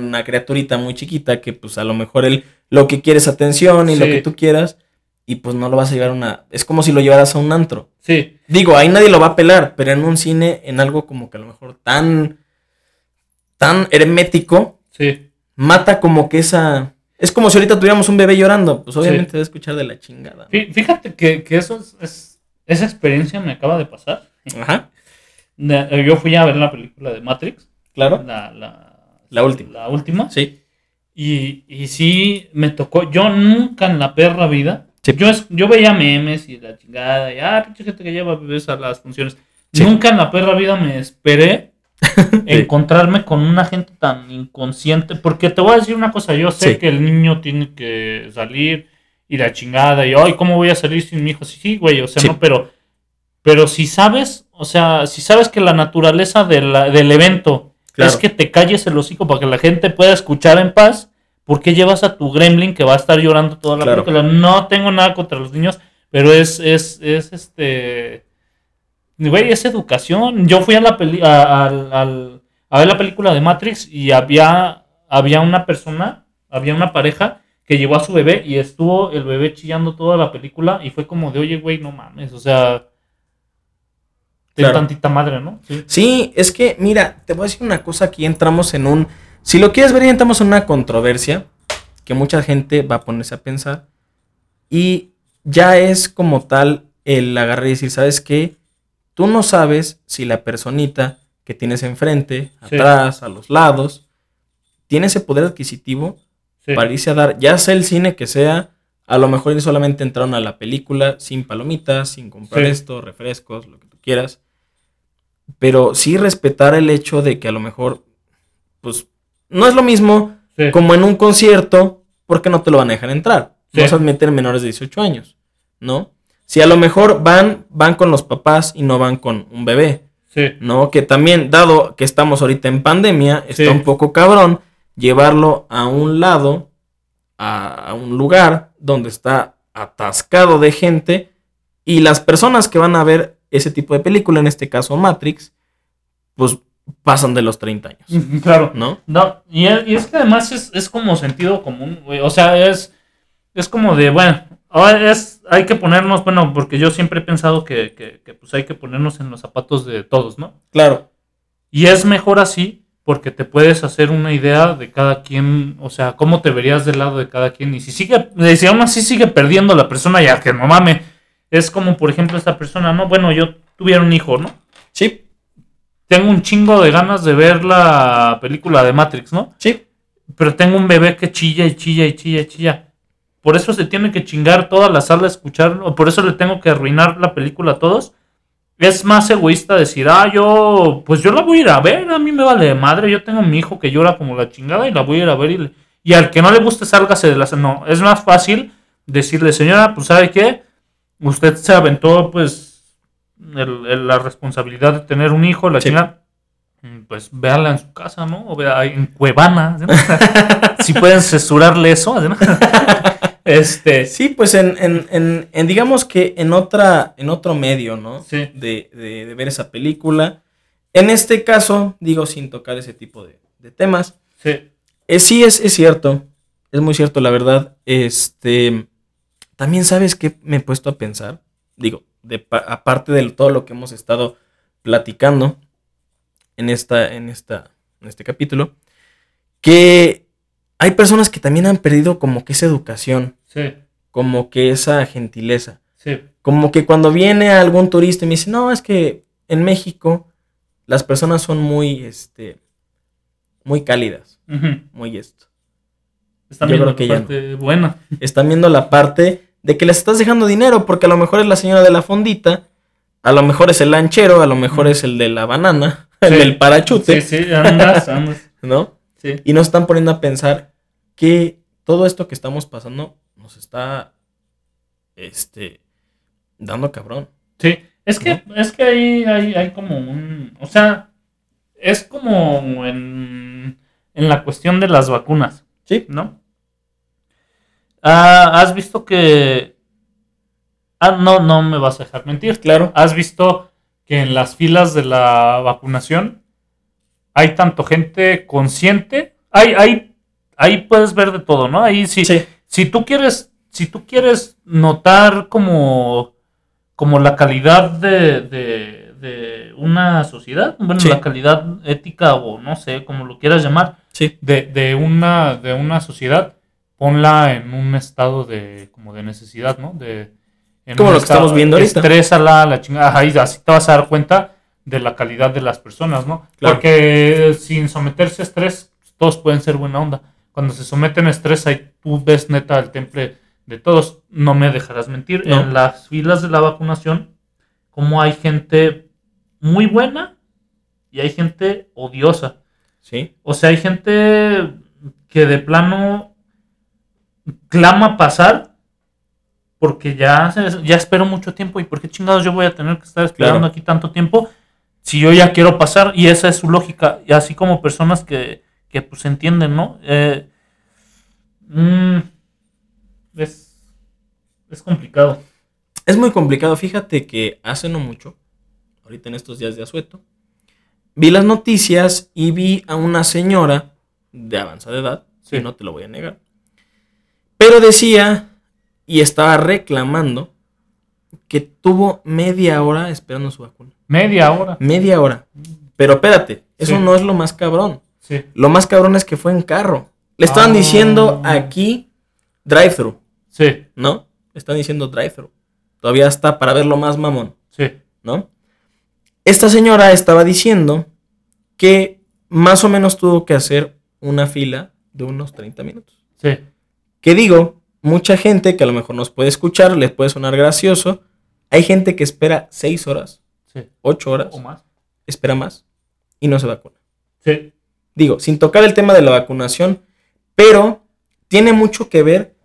una criaturita muy chiquita que pues a lo mejor él lo que quiere es atención y lo que tú quieras, y pues no lo vas a llevar a una... Es como si lo llevaras a un antro. Sí, Digo, ahí nadie lo va a pelar, pero en un cine, en algo como que a lo mejor tan, tan hermético, sí. mata como que esa... Es como si ahorita tuviéramos un bebé llorando, pues obviamente Sí. va a escuchar de la chingada. Fíjate que, que eso es, es- esa experiencia me acaba de pasar. Ajá, Yo fui a ver la película de Matrix. claro. La, la, La última. La última. Sí, Y, y sí, me tocó. Yo nunca en la perra vida Sí. Yo, es- yo veía memes y la chingada, y ah, pinche gente que lleva bebés a las funciones. Sí. Nunca en la perra vida me esperé encontrarme con una gente tan inconsciente. Porque te voy a decir una cosa, yo sé que el niño tiene que salir y la chingada, y ay, ¿cómo voy a salir sin mi hijo? Sí, sí, güey, o sea, no, pero, pero si sabes, o sea, si sabes que la naturaleza de la- del evento Claro. es que te calles el hocico para que la gente pueda escuchar en paz, ¿por qué llevas a tu gremlin que va a estar llorando toda la Claro. película? No tengo nada contra los niños, pero es, es, es este... Güey, es educación. Yo fui a la peli a, a ver la película de Matrix y había, había una persona, había una pareja que llevó a su bebé y estuvo el bebé chillando toda la película y fue como de, oye, güey, no mames, o sea, Claro. tantita madre, ¿no? Sí. Sí, es que, mira, te voy a decir una cosa, aquí entramos en un... Si lo quieres ver, entramos en una controversia que mucha gente va a ponerse a pensar y ya es como tal el agarrar y decir, ¿sabes qué? Tú no sabes si la personita que tienes enfrente, Sí. atrás, a los lados, tiene ese poder adquisitivo Sí. para irse a dar, ya sea el cine que sea, a lo mejor solamente entraron a la película sin palomitas, sin comprar esto, refrescos, lo que tú quieras. Pero sí respetar el hecho de que a lo mejor, pues, no es lo mismo Sí. como en un concierto, porque no te lo van a dejar entrar. Sí. No se admiten menores de 18 años, ¿no? Si a lo mejor van, van con los papás y no van con un bebé, Sí. ¿no? Que también, dado que estamos ahorita en pandemia, está un poco cabrón llevarlo a un lado, a, a un lugar donde está atascado de gente y las personas que van a ver ese tipo de película, en este caso Matrix, pues pasan de los 30 años, Claro. ¿no? No, y es, y es que además es, es como sentido común, güey. O sea, es, es como de, bueno, ahora es, hay que ponernos, bueno, porque yo siempre he pensado que, que, que, pues hay que ponernos en los zapatos de todos, ¿no? Claro, Y es mejor así porque te puedes hacer una idea de cada quien, o sea, cómo te verías del lado de cada quien. Y si sigue, si aún así sigue perdiendo la persona, ya que no mame, es como, por ejemplo, esta persona, ¿no? Bueno, yo tuviera un hijo, ¿no? sí, Tengo un chingo de ganas de ver la película de Matrix, ¿no? sí, Pero tengo un bebé que chilla y chilla y chilla y chilla. Por eso se tiene que chingar toda la sala a escuchar, o por eso le tengo que arruinar la película a todos. Es más egoísta decir, ah, yo, pues yo la voy a ir a ver, a mí me vale de madre, yo tengo a mi hijo que llora como la chingada y la voy a ir a ver y, le- y al que no le guste sálgase de la sala. No, es más fácil decirle, señora, pues sabe qué, usted se aventó pues el- el- la responsabilidad de tener un hijo, la Sí. chingada. Mm, Pues véala en su casa, ¿no? O vea en Cuevana. si pueden censurarle eso. ¿no? este. Sí, pues en, en- en- en digamos que en otra, en otro medio, ¿no? Sí. De, de- de ver esa película. En este caso, digo, sin tocar ese tipo de, de temas. Sí. eh, sí, es, es cierto. Es muy cierto, la verdad. Este. También sabes que me he puesto a pensar. Digo, de, pa- aparte de todo lo que hemos estado platicando en esta, en esta, en este capítulo. Que hay personas que también han perdido como que esa educación Sí. como que esa gentileza. Sí. Como que cuando viene algún turista y me dice, no, es que en México las personas son muy, este, muy cálidas, muy esto. Está Yo bien creo que ya parte buena. Están viendo la parte de que les estás dejando dinero, porque a lo mejor es la señora de la fondita, a lo mejor es el lanchero, a lo mejor es el de la banana, el del parachute, Sí, sí, andas, andas. ¿no? Sí. Y nos están poniendo a pensar que todo esto que estamos pasando nos está, este, dando cabrón. Sí, es que, es que ahí hay, hay como un, o sea, es como en, en la cuestión de las vacunas, Sí. ¿no? Ah, ¿Has visto que... Ah, no, no me vas a dejar mentir. Claro. ¿Has visto que en las filas de la vacunación hay tanto gente consciente? Hay, hay, ahí puedes ver de todo, ¿no? Ahí sí, Sí. si tú quieres, si tú quieres notar como, como la calidad de, de, de una sociedad, bueno, Sí. la calidad ética o no sé, como lo quieras llamar, Sí. de, de una, de una sociedad, ponla en un estado de, como de necesidad, ¿no? De, Como lo que estamos viendo ahorita. Estrésala, la chingada, ajá, y así te vas a dar cuenta de la calidad de las personas, ¿no? Claro. Porque sin someterse a estrés, todos pueden ser buena onda. Cuando se someten a estrés, ahí tú ves neta el temple de todos. No me dejarás mentir. No. En las filas de la vacunación, como hay gente muy buena y hay gente odiosa. Sí. O sea, hay gente que de plano clama pasar porque ya, se- ya espero mucho tiempo. ¿Y por qué chingados yo voy a tener que estar esperando Claro. aquí tanto tiempo si yo ya quiero pasar? Y esa es su lógica. Y así como personas que, que pues entienden, ¿no? Eh, mm, es, es complicado. Es muy complicado. Fíjate que hace no mucho, ahorita en estos días de asueto, vi las noticias y vi a una señora de avanzada edad, Sí. sí. no te lo voy a negar, pero decía y estaba reclamando que tuvo media hora esperando su vacuna. Media hora. Media hora. Pero espérate, eso Sí. no es lo más cabrón. Sí. Lo más cabrón es que fue en carro. Le estaban Ah. diciendo aquí drive-thru, Sí. ¿no? Le están diciendo drive-thru. Todavía está para verlo más mamón. Sí. ¿no? Esta señora estaba diciendo que más o menos tuvo que hacer una fila de unos 30 minutos. Sí. Que digo, mucha gente que a lo mejor nos puede escuchar, les puede sonar gracioso. Hay gente que espera 6 horas, Sí. 8 horas, O más. espera más y no se vacuna. Sí. Digo, sin tocar el tema de la vacunación, pero tiene mucho que ver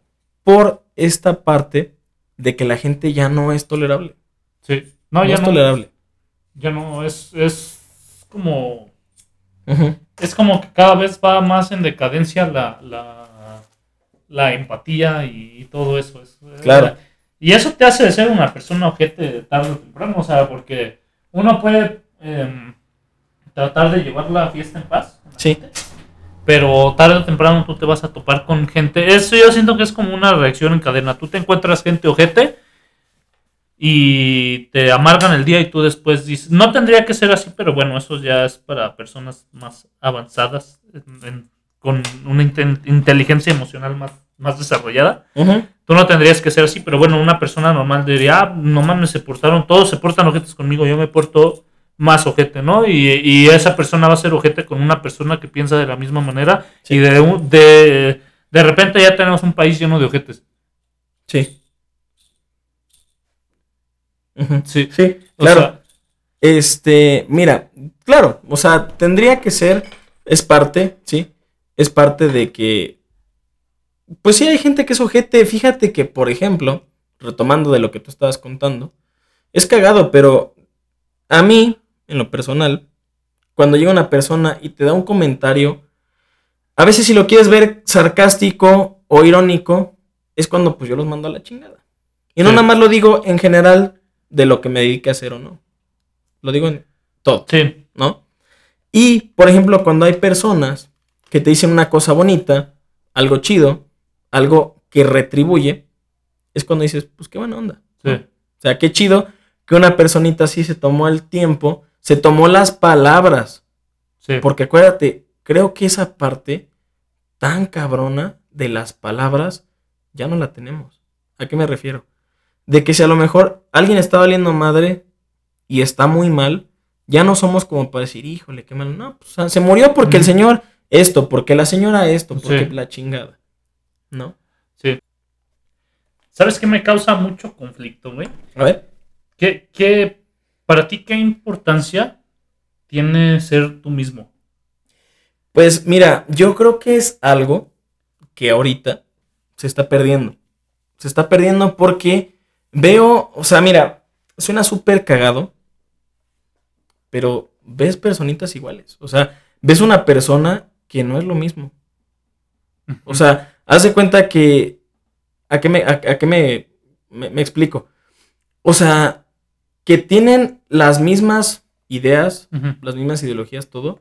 por esta parte de que la gente ya no es tolerable. Sí. No, No, ya es no. tolerable. Ya no. Es, es como. Es como que cada vez va más en decadencia la, la, la empatía y todo eso. Es- Claro. Y eso te hace de ser una persona ojete tarde o temprano, o sea, porque uno puede em, tratar de llevar la fiesta en paz, Sí. pero tarde o temprano tú te vas a topar con gente. Eso yo siento que es como una reacción en cadena. Tú te encuentras gente ojete y te amargan el día y tú después dices, no tendría que ser así, pero bueno, eso ya es para personas más avanzadas, en- en- con una inte- inteligencia emocional más, más desarrollada. Tú no tendrías que ser así, pero bueno, una persona normal diría, ah, no mames, se portaron, todos se portan ojetes conmigo, yo me porto más ojete, ¿no? Y, y esa persona va a ser ojete con una persona que piensa de la misma manera Sí. y de, de, de repente ya tenemos un país lleno de ojetes. Sí. Sí, Sí, O claro. sea, este, mira, claro, o sea, tendría que ser, es parte, ¿sí? Es parte de que, pues sí hay gente que es ojete, fíjate que, por ejemplo, retomando de lo que tú estabas contando, es cagado, pero a mí, en lo personal, cuando llega una persona y te da un comentario, a veces si lo quieres ver sarcástico o irónico, es cuando pues yo los mando a la chingada. Y no Sí. nada más lo digo en general de lo que me dedique a hacer o no. Lo digo en todo, sí, ¿no? Y, por ejemplo, cuando hay personas que te dicen una cosa bonita, algo chido, algo que retribuye, es cuando dices, pues qué buena onda. O sea, qué chido que una personita así se tomó el tiempo, se tomó las palabras. sí. Porque acuérdate, creo que esa parte tan cabrona de las palabras ya no la tenemos. ¿A qué me refiero? De que si a lo mejor alguien está valiendo madre y está muy mal, ya no somos como para decir, híjole, qué mal. No, pues, se murió porque el señor esto, porque la señora esto, porque Sí. la chingada. ¿No? ¿Sabes qué me causa mucho conflicto, güey? A ver. ¿Qué, qué, para ti, qué importancia tiene ser tú mismo? Pues mira, yo creo que es algo que ahorita se está perdiendo. Se está perdiendo porque veo, o sea, mira, suena súper cagado, pero ves personitas iguales. O sea, ves una persona que no es lo mismo. O sea, haz de cuenta que. ¿A qué me, a, a qué me, me, me explico? O sea, que tienen las mismas ideas, las mismas ideologías, todo,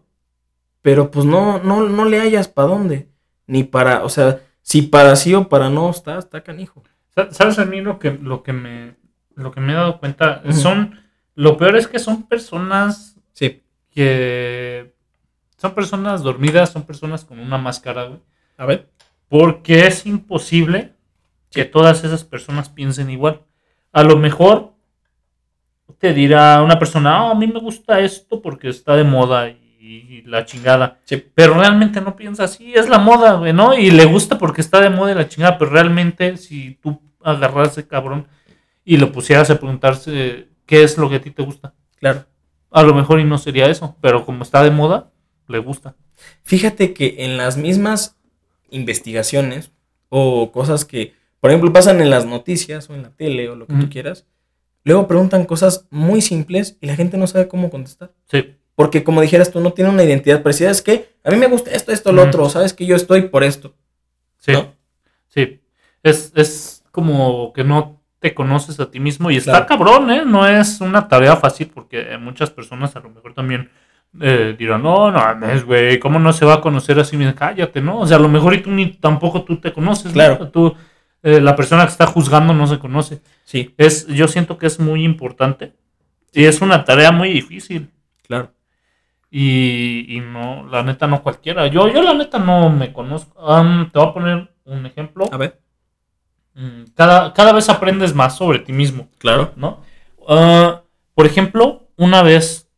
pero pues no, no, no le hayas para dónde, ni para, o sea, si para sí o para no, está, está canijo. Sa- ¿Sabes a mí lo que, lo que me lo que me he dado cuenta? Son, lo peor es que son personas Sí. que son personas dormidas, son personas con una máscara, güey. A ver. Porque es imposible que todas esas personas piensen igual. A lo mejor te dirá una persona, "Ah, a mí me gusta esto porque está de moda y la chingada. Sí. Pero realmente no piensa así, es la moda, güey, ¿no? Y le gusta porque está de moda y la chingada, pero realmente si tú agarras ese cabrón y lo pusieras a preguntarse qué es lo que a ti te gusta, Claro. a lo mejor y no sería eso, pero como está de moda, le gusta. Fíjate que en las mismas investigaciones o cosas que, por ejemplo, pasan en las noticias o en la tele o lo que tú quieras, luego preguntan cosas muy simples y la gente no sabe cómo contestar. Sí, Porque como dijeras tú, no tiene una identidad parecida. Es que a mí me gusta esto, esto, lo otro. Sabes que yo estoy por esto. sí, ¿no? sí. Es, es como que no te conoces a ti mismo y está cabrón, ¿eh? No es una tarea fácil porque muchas personas a lo mejor también eh, dirán, no, no mames, güey, ¿cómo no se va a conocer así? Cállate, ¿no? O sea, a lo mejor y tú ni tampoco tú te conoces, ¿no? Claro. Tú, eh, la persona que está juzgando no se conoce. Sí, Es, yo siento que es muy importante y es una tarea muy difícil. claro. Y, y no, la neta no cualquiera. Yo, yo la neta no me conozco. Te voy a poner un ejemplo. A ver. Mm, Cada, cada vez aprendes más sobre ti mismo, Claro. ¿no? Ah, por ejemplo, una vez,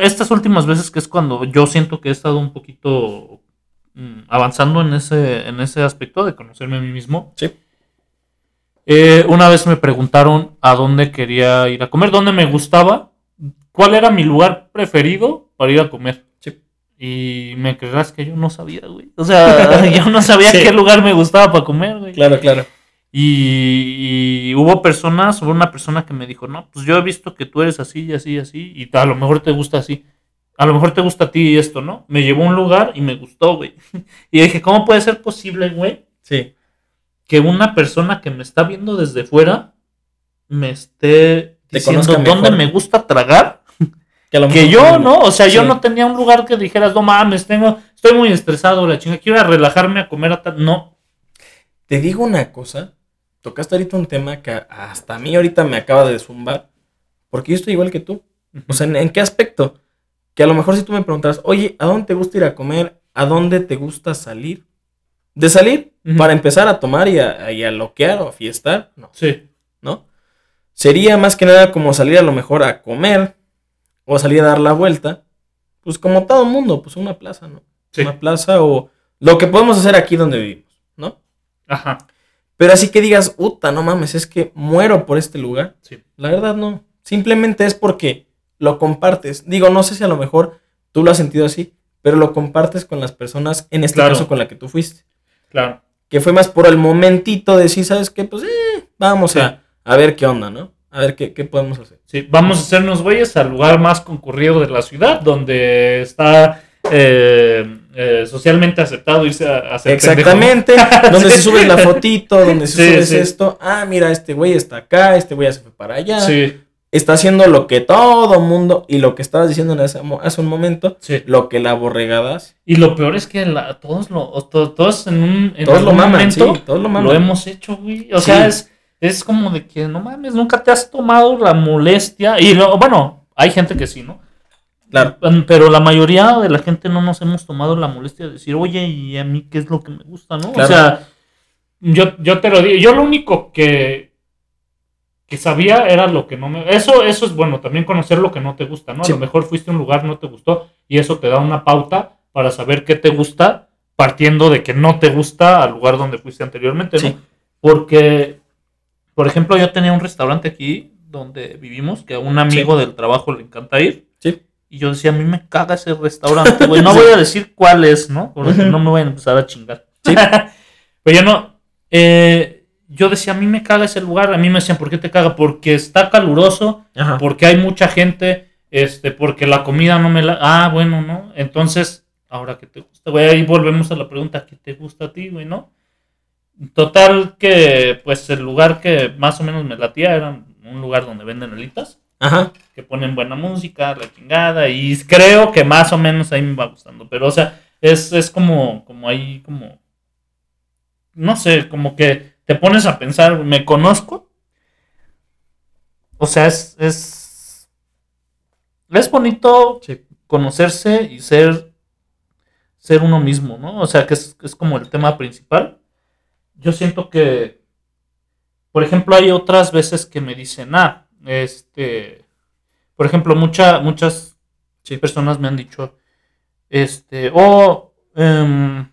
estas últimas veces que es cuando yo siento que he estado un poquito mm, avanzando en ese, en ese aspecto de conocerme a mí mismo. Sí. Eh, una vez me preguntaron a dónde quería ir a comer, dónde me gustaba, cuál era mi lugar preferido para ir a comer. Sí. Y me creerás que yo no sabía, güey. O sea, yo no sabía Sí. qué lugar me gustaba para comer, güey. Claro, claro. Y, y hubo personas, hubo una persona que me dijo, no, pues yo he visto que tú eres así y así y así, y a lo mejor te gusta así. A lo mejor te gusta a ti esto, ¿no? Me llevó a un lugar y me gustó, güey. Y dije, ¿cómo puede ser posible, güey? Sí. que una persona que me está viendo desde fuera me esté Te diciendo dónde me gusta tragar Que, lo yo, ¿no? O sea, yo no tenía un lugar que dijeras, no mames, tengo, estoy muy estresado, la chinga, quiero ir a relajarme a comer a tal. No, Te digo una cosa. Tocaste ahorita un tema que hasta a mí ahorita me acaba de zumbar. Porque yo estoy igual que tú. O sea, ¿en, en qué aspecto? Que a lo mejor si tú me preguntaras, oye, ¿a dónde te gusta ir a comer? ¿A dónde te gusta salir? ¿De salir? Para empezar a tomar y a, y a loquear o a fiestar. No. sí, ¿no? Sería más que nada como salir a lo mejor a comer o salir a dar la vuelta, pues como todo mundo, pues una plaza, ¿no? sí, Una plaza o lo que podemos hacer aquí donde vivimos, ¿no? ajá, Pero así que digas, puta, no mames, es que muero por este lugar. sí, La verdad no. Simplemente es porque lo compartes. Digo, no sé si a lo mejor tú lo has sentido así, pero lo compartes con las personas, en este Claro. caso con la que tú fuiste. claro, Que fue más por el momentito de decir, ¿sabes qué? Pues eh, vamos Sí. a, a ver qué onda, ¿no? A ver qué, qué podemos hacer. sí. Vamos a hacernos güeyes al lugar más concurrido de la ciudad, donde está eh, eh, socialmente aceptado irse a, hacer. Exactamente. donde Sí. se subes la fotito, donde se Sí, subes sí. esto. Ah, mira, este güey está acá, este güey ya se fue para allá. Sí, Está haciendo lo que todo mundo, y lo que estabas diciendo en ese hace un momento, sí. lo que la borregadas. Y lo peor es que la- todos lo, to- todos en un en Todos lo maman, sí, momento todos lo lo, maman. hemos hecho, güey. O sea, es, es como de que no mames, nunca te has tomado la molestia. Y lo, bueno, hay gente que sí, ¿no? Claro. Mm, Pero la mayoría de la gente no nos hemos tomado la molestia de decir, oye, ¿y a mí qué es lo que me gusta, no? Claro. O sea, yo, yo te lo digo, yo lo único que, que sabía era lo que no me... Eso, eso es bueno, también conocer lo que no te gusta, ¿no? Sí. A lo mejor fuiste a un lugar, no te gustó, y eso te da una pauta para saber qué te gusta, partiendo de que no te gusta al lugar donde fuiste anteriormente, ¿no? Sí. Porque, por ejemplo, yo tenía un restaurante aquí donde vivimos, que a un amigo del trabajo le encanta ir. Y yo decía, a mí me caga ese restaurante, güey. No voy a decir cuál es, ¿no? Porque no me vayan a empezar a chingar. Sí. Pero yo no. eh, yo decía, a mí me caga ese lugar. A mí me decían, ¿por qué te caga? Porque está caluroso, Ajá. porque hay mucha gente, este, porque la comida no me la. Ah, bueno, ¿no? Entonces, ahora que te gusta, güey, ahí volvemos a la pregunta, ¿qué te gusta a ti, güey, no? Total que, pues, el lugar que más o menos me latía era un lugar donde venden alitas Ajá. que ponen buena música, la chingada, y creo que más o menos ahí me va gustando. Pero, o sea, es, es como, como ahí, como, no sé, como que te pones a pensar, ¿me conozco? O sea, es, es, es bonito Sí. conocerse y ser, ser uno mismo, ¿no? O sea, que es, es como el tema principal. Yo siento que, por ejemplo, hay otras veces que me dicen, ah, este, por ejemplo, mucha, muchas Sí. personas me han dicho, este, oh, em,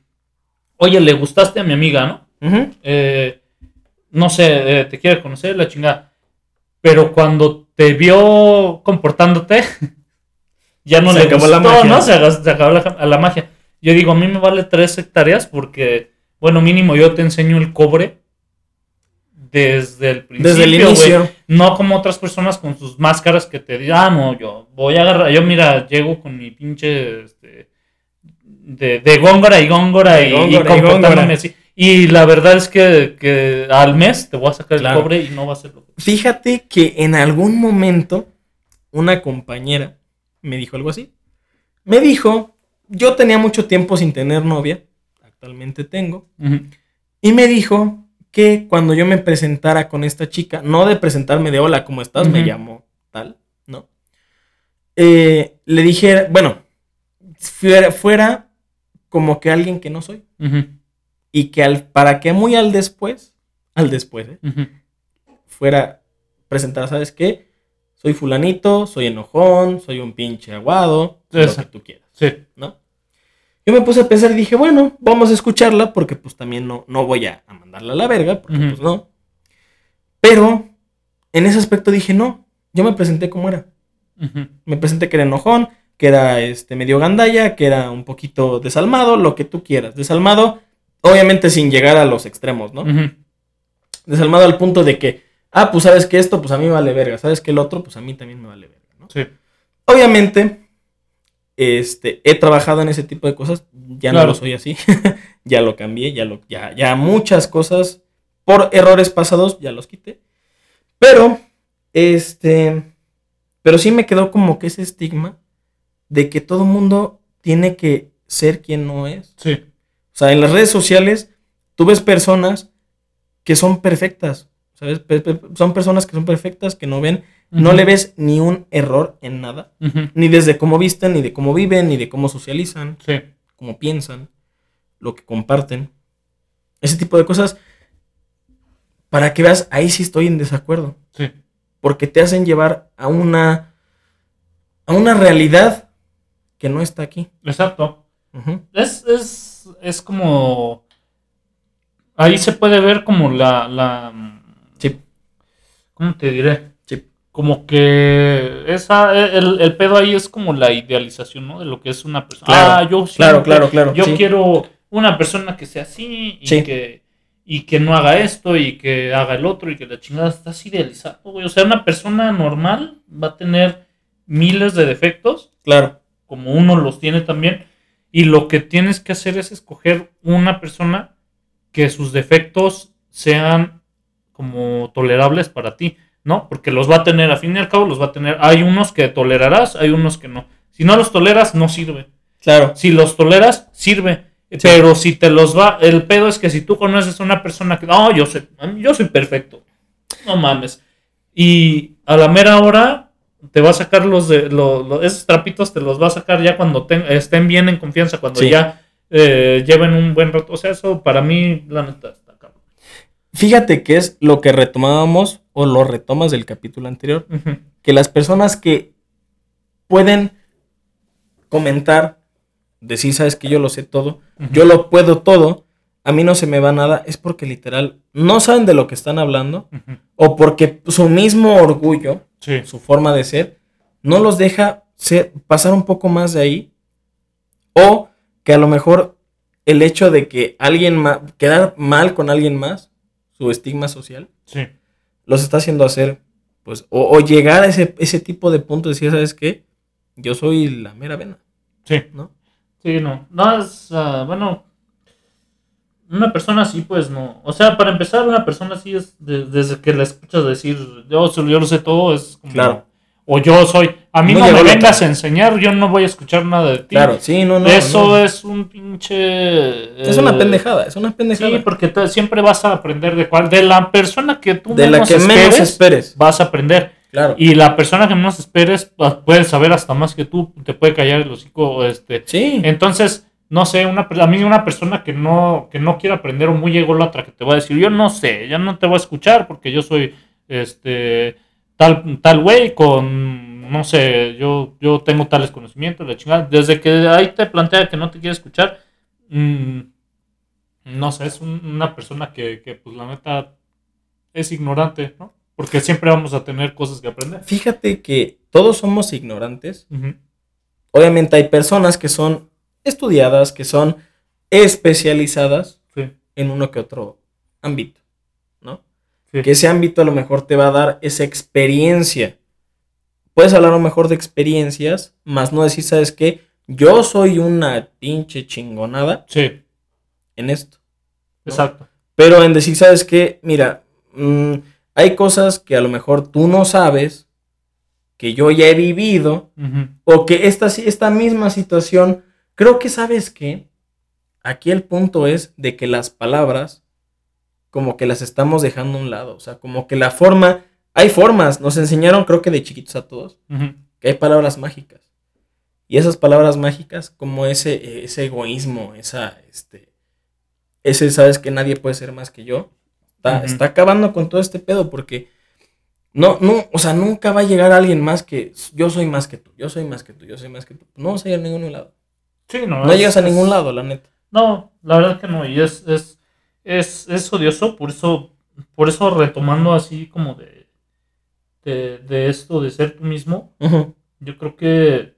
oye, le gustaste a mi amiga, ¿no? Eh, no sé, eh, te quiere conocer, la chingada. Pero cuando te vio comportándote, ya no Se le acabó gustó, la magia. ¿no? Se acabó la, la magia. Yo digo, a mí me vale tres hectáreas porque, bueno, mínimo yo te enseño el cobre desde el principio. Desde el. No como otras personas con sus máscaras que te digan, ah, no, yo voy a agarrar, yo mira, llego con mi pinche, este, de, de góngora y góngora De y, góngora y y comportándome góngora. así. Y la verdad es que, que al mes te voy a sacar Claro. el cobre y no va a ser lo que... Fíjate que en algún momento una compañera me dijo algo así. Me dijo, yo tenía mucho tiempo sin tener novia, actualmente tengo, y me dijo que cuando yo me presentara con esta chica, no de presentarme de hola, ¿cómo estás? Me llamo tal, ¿no? Eh, le dije, bueno, fuera, fuera como que alguien que no soy. Y que al, para que muy al después, al después, ¿eh? Fuera presentar, ¿sabes qué? Soy fulanito, soy enojón, soy un pinche aguado, lo que tú quieras, Sí. ¿no? Yo me puse a pensar y dije, bueno, vamos a escucharla porque pues también no, no voy a, a mandarla a la verga, porque pues no. Pero en ese aspecto dije, no, yo me presenté como era. Me presenté que era enojón, que era este medio gandalla, que era un poquito desalmado, lo que tú quieras. Desalmado, obviamente sin llegar a los extremos, ¿no? Desalmado al punto de que, ah, pues sabes que esto, pues a mí me vale verga. Sabes que el otro, pues a mí también me vale verga, ¿no? Sí. Obviamente, este, he trabajado en ese tipo de cosas. Ya no lo soy así. ya lo cambié, ya lo, ya, ya muchas cosas por errores pasados ya los quité. Pero, este, pero sí me quedó como que ese estigma de que todo mundo tiene que ser quien no es. Sí. O sea, en las redes sociales tú ves personas que son perfectas, ¿sabes? Pe- pe- son personas que son perfectas, que no ven, no le ves ni un error en nada, ni desde cómo visten, ni de cómo viven, ni de cómo socializan, Sí. cómo piensan, lo que comparten. Ese tipo de cosas, para que veas, ahí sí estoy en desacuerdo, Sí. porque te hacen llevar a una, a una realidad que no está aquí. Exacto. Es, es, es como. Ahí se puede ver como la. la Sí, ¿Cómo te diré? Como que esa, el, el pedo ahí es como la idealización, ¿no? De lo que es una persona. Claro, ah, yo claro, claro, claro, Yo sí. quiero una persona que sea así y Sí. que y que no haga esto y que haga el otro y que la chingada estás idealizado, güey. O sea, una persona normal va a tener miles de defectos claro. como uno los tiene también. Y lo que tienes que hacer es escoger una persona que sus defectos sean como tolerables para ti, ¿no? Porque los va a tener, a fin y al cabo los va a tener. Hay unos que tolerarás, hay unos que no. Si no los toleras, no sirve. Claro. Si los toleras, sirve. Pero si te los va, el pedo es que si tú conoces a una persona que, no, yo soy, yo soy perfecto. No mames. Y a la mera hora te va a sacar los de lo- lo- esos trapitos, te los va a sacar ya cuando ten- estén bien en confianza, cuando Sí. ya eh, lleven un buen rato. O sea, eso para mí, la neta, está cabrón. Fíjate que es lo que retomábamos o lo retomas del capítulo anterior, que las personas que pueden comentar, decir, sabes que yo lo sé todo, yo lo puedo todo, a mí no se me va nada, es porque literal no saben de lo que están hablando o porque su mismo orgullo, Sí. su forma de ser, no los deja ser, pasar un poco más de ahí o que a lo mejor el hecho de que alguien más, quedar mal con alguien más, su estigma social, Sí. Los está haciendo hacer, pues, o, o llegar a ese, ese tipo de punto de decir, ¿sabes qué? Yo soy la mera vena, Sí. ¿no? Sí, no. No es, ah, bueno, una persona así, pues no. O sea, para empezar, una persona así es de- desde que la escuchas decir, yo, yo lo sé todo, es como. Claro. O yo soy. A mí no me vengas a enseñar, yo no voy a escuchar nada de ti. Claro, sí, no, no. Eso no. es un pinche. Es una eh, pendejada, es una pendejada. Sí, porque te- siempre vas a aprender de cuál. De la persona que tú de la menos que menos esperes, esperes. vas a aprender. Claro. Y la persona que menos esperes puede saber hasta más que tú, te puede callar el hocico. Este, sí, entonces, no sé, una, a mí una persona que no, que no quiere aprender o muy ególatra que te va a decir, yo no sé, ya no te voy a escuchar porque yo soy este tal tal güey con no sé, yo, yo tengo tales conocimientos, la chingada. Desde que ahí te plantea que no te quiere escuchar, mm, no sé, es un- una persona que, que, pues la neta es ignorante, ¿no? Porque siempre vamos a tener cosas que aprender. Fíjate que todos somos ignorantes. Obviamente hay personas que son estudiadas, que son especializadas Sí, en uno que otro ámbito. Sí. Que ese ámbito a lo mejor te va a dar esa experiencia. Puedes hablar a lo mejor de experiencias, más no decir, ¿sabes qué? Yo soy una pinche chingonada Sí, en esto. exacto. Pero en decir, ¿sabes qué? Mira, mm, hay cosas que a lo mejor tú no sabes, que yo ya he vivido, o que esta, esta misma situación, creo que sabes que aquí el punto es de que las palabras como que las estamos dejando a un lado, o sea, como que la forma, hay formas, nos enseñaron creo que de chiquitos a todos, que hay palabras mágicas. Y esas palabras mágicas, como ese, ese egoísmo, esa, este, ese, sabes que nadie puede ser más que yo, está, está acabando con todo este pedo porque no, no, o sea, nunca va a llegar alguien más que yo soy más que tú, yo soy más que tú, yo soy más que tú. No vas a llegar a ningún lado. Sí, no. No es- llegas a es- ningún lado, la neta. No, la verdad que no, y es, es, es, es odioso, por eso, por eso retomando así como de, de, de esto de ser tú mismo, yo creo que,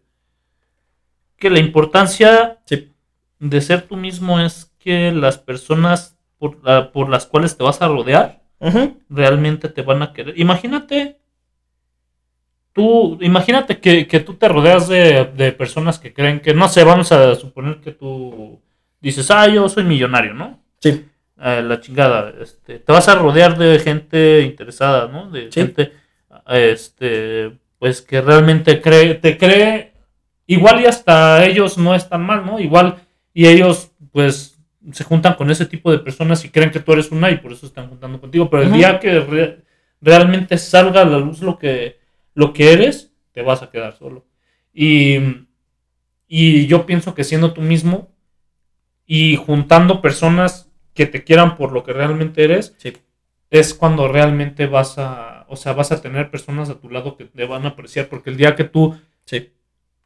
que la importancia Sí. de ser tú mismo es que las personas por, la- por las cuales te vas a rodear realmente te van a querer. Imagínate, tú, imagínate que, que tú te rodeas de, de personas que creen que, no sé, vamos a suponer que tú dices, ah, yo soy millonario, ¿no? Sí. Eh, la chingada, este, te vas a rodear de gente interesada, ¿no? De Sí. gente, este, pues que realmente cree, te cree, igual y hasta ellos no están mal, ¿no? Igual y ellos, pues, se juntan con ese tipo de personas y creen que tú eres una y por eso están juntando contigo, pero el día que re- realmente salga a la luz lo que, lo que eres, te vas a quedar solo. Y, y yo pienso que siendo tú mismo y juntando personas que te quieran por lo que realmente eres, Sí. es cuando realmente vas a, o sea, vas a tener personas a tu lado que te van a apreciar, porque el día que tú Sí.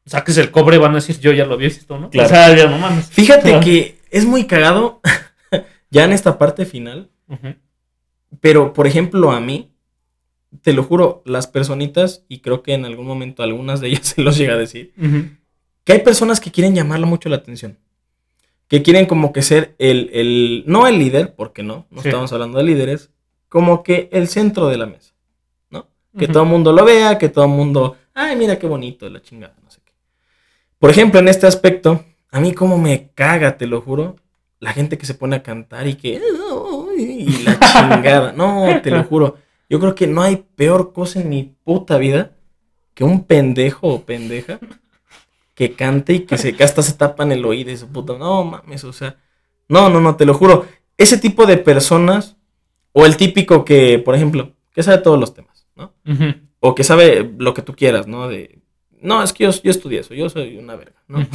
saques el cobre van a decir, yo ya lo había visto, ¿no? Claro. O sea, ya no mames. Fíjate que es muy cagado ya en esta parte final, pero por ejemplo a mí, te lo juro, las personitas, y creo que en algún momento algunas de ellas se los llega a decir, que hay personas que quieren llamarle mucho la atención. Que quieren como que ser el, el no el líder, porque no, no Sí. estamos hablando de líderes, como que el centro de la mesa, ¿no? Que todo el mundo lo vea, que todo el mundo, ay, mira qué bonito, la chingada, no sé qué. Por ejemplo, en este aspecto, a mí como me caga, te lo juro, la gente que se pone a cantar y que, y la chingada, no, te lo juro. Yo creo que no hay peor cosa en mi puta vida que un pendejo o pendeja que cante y que se que hasta se tapan el oído y su puta. No mames, o sea. No, no, no, te lo juro. Ese tipo de personas, o el típico que, por ejemplo, que sabe todos los temas, ¿no? O que sabe lo que tú quieras, ¿no? De. No, es que yo, yo estudié eso, yo soy una verga, ¿no?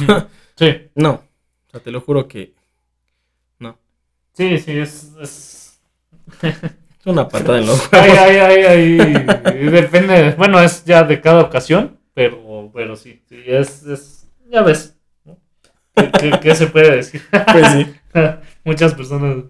Sí, no. O sea, te lo juro que. No. sí, sí, es... es... Es una patada en los Ay, ay, ay, ay, depende, bueno, es ya de cada ocasión, pero, pero sí, sí, es, es, ya ves, ¿no? ¿Qué, qué- qué se puede decir? Pues sí. Muchas personas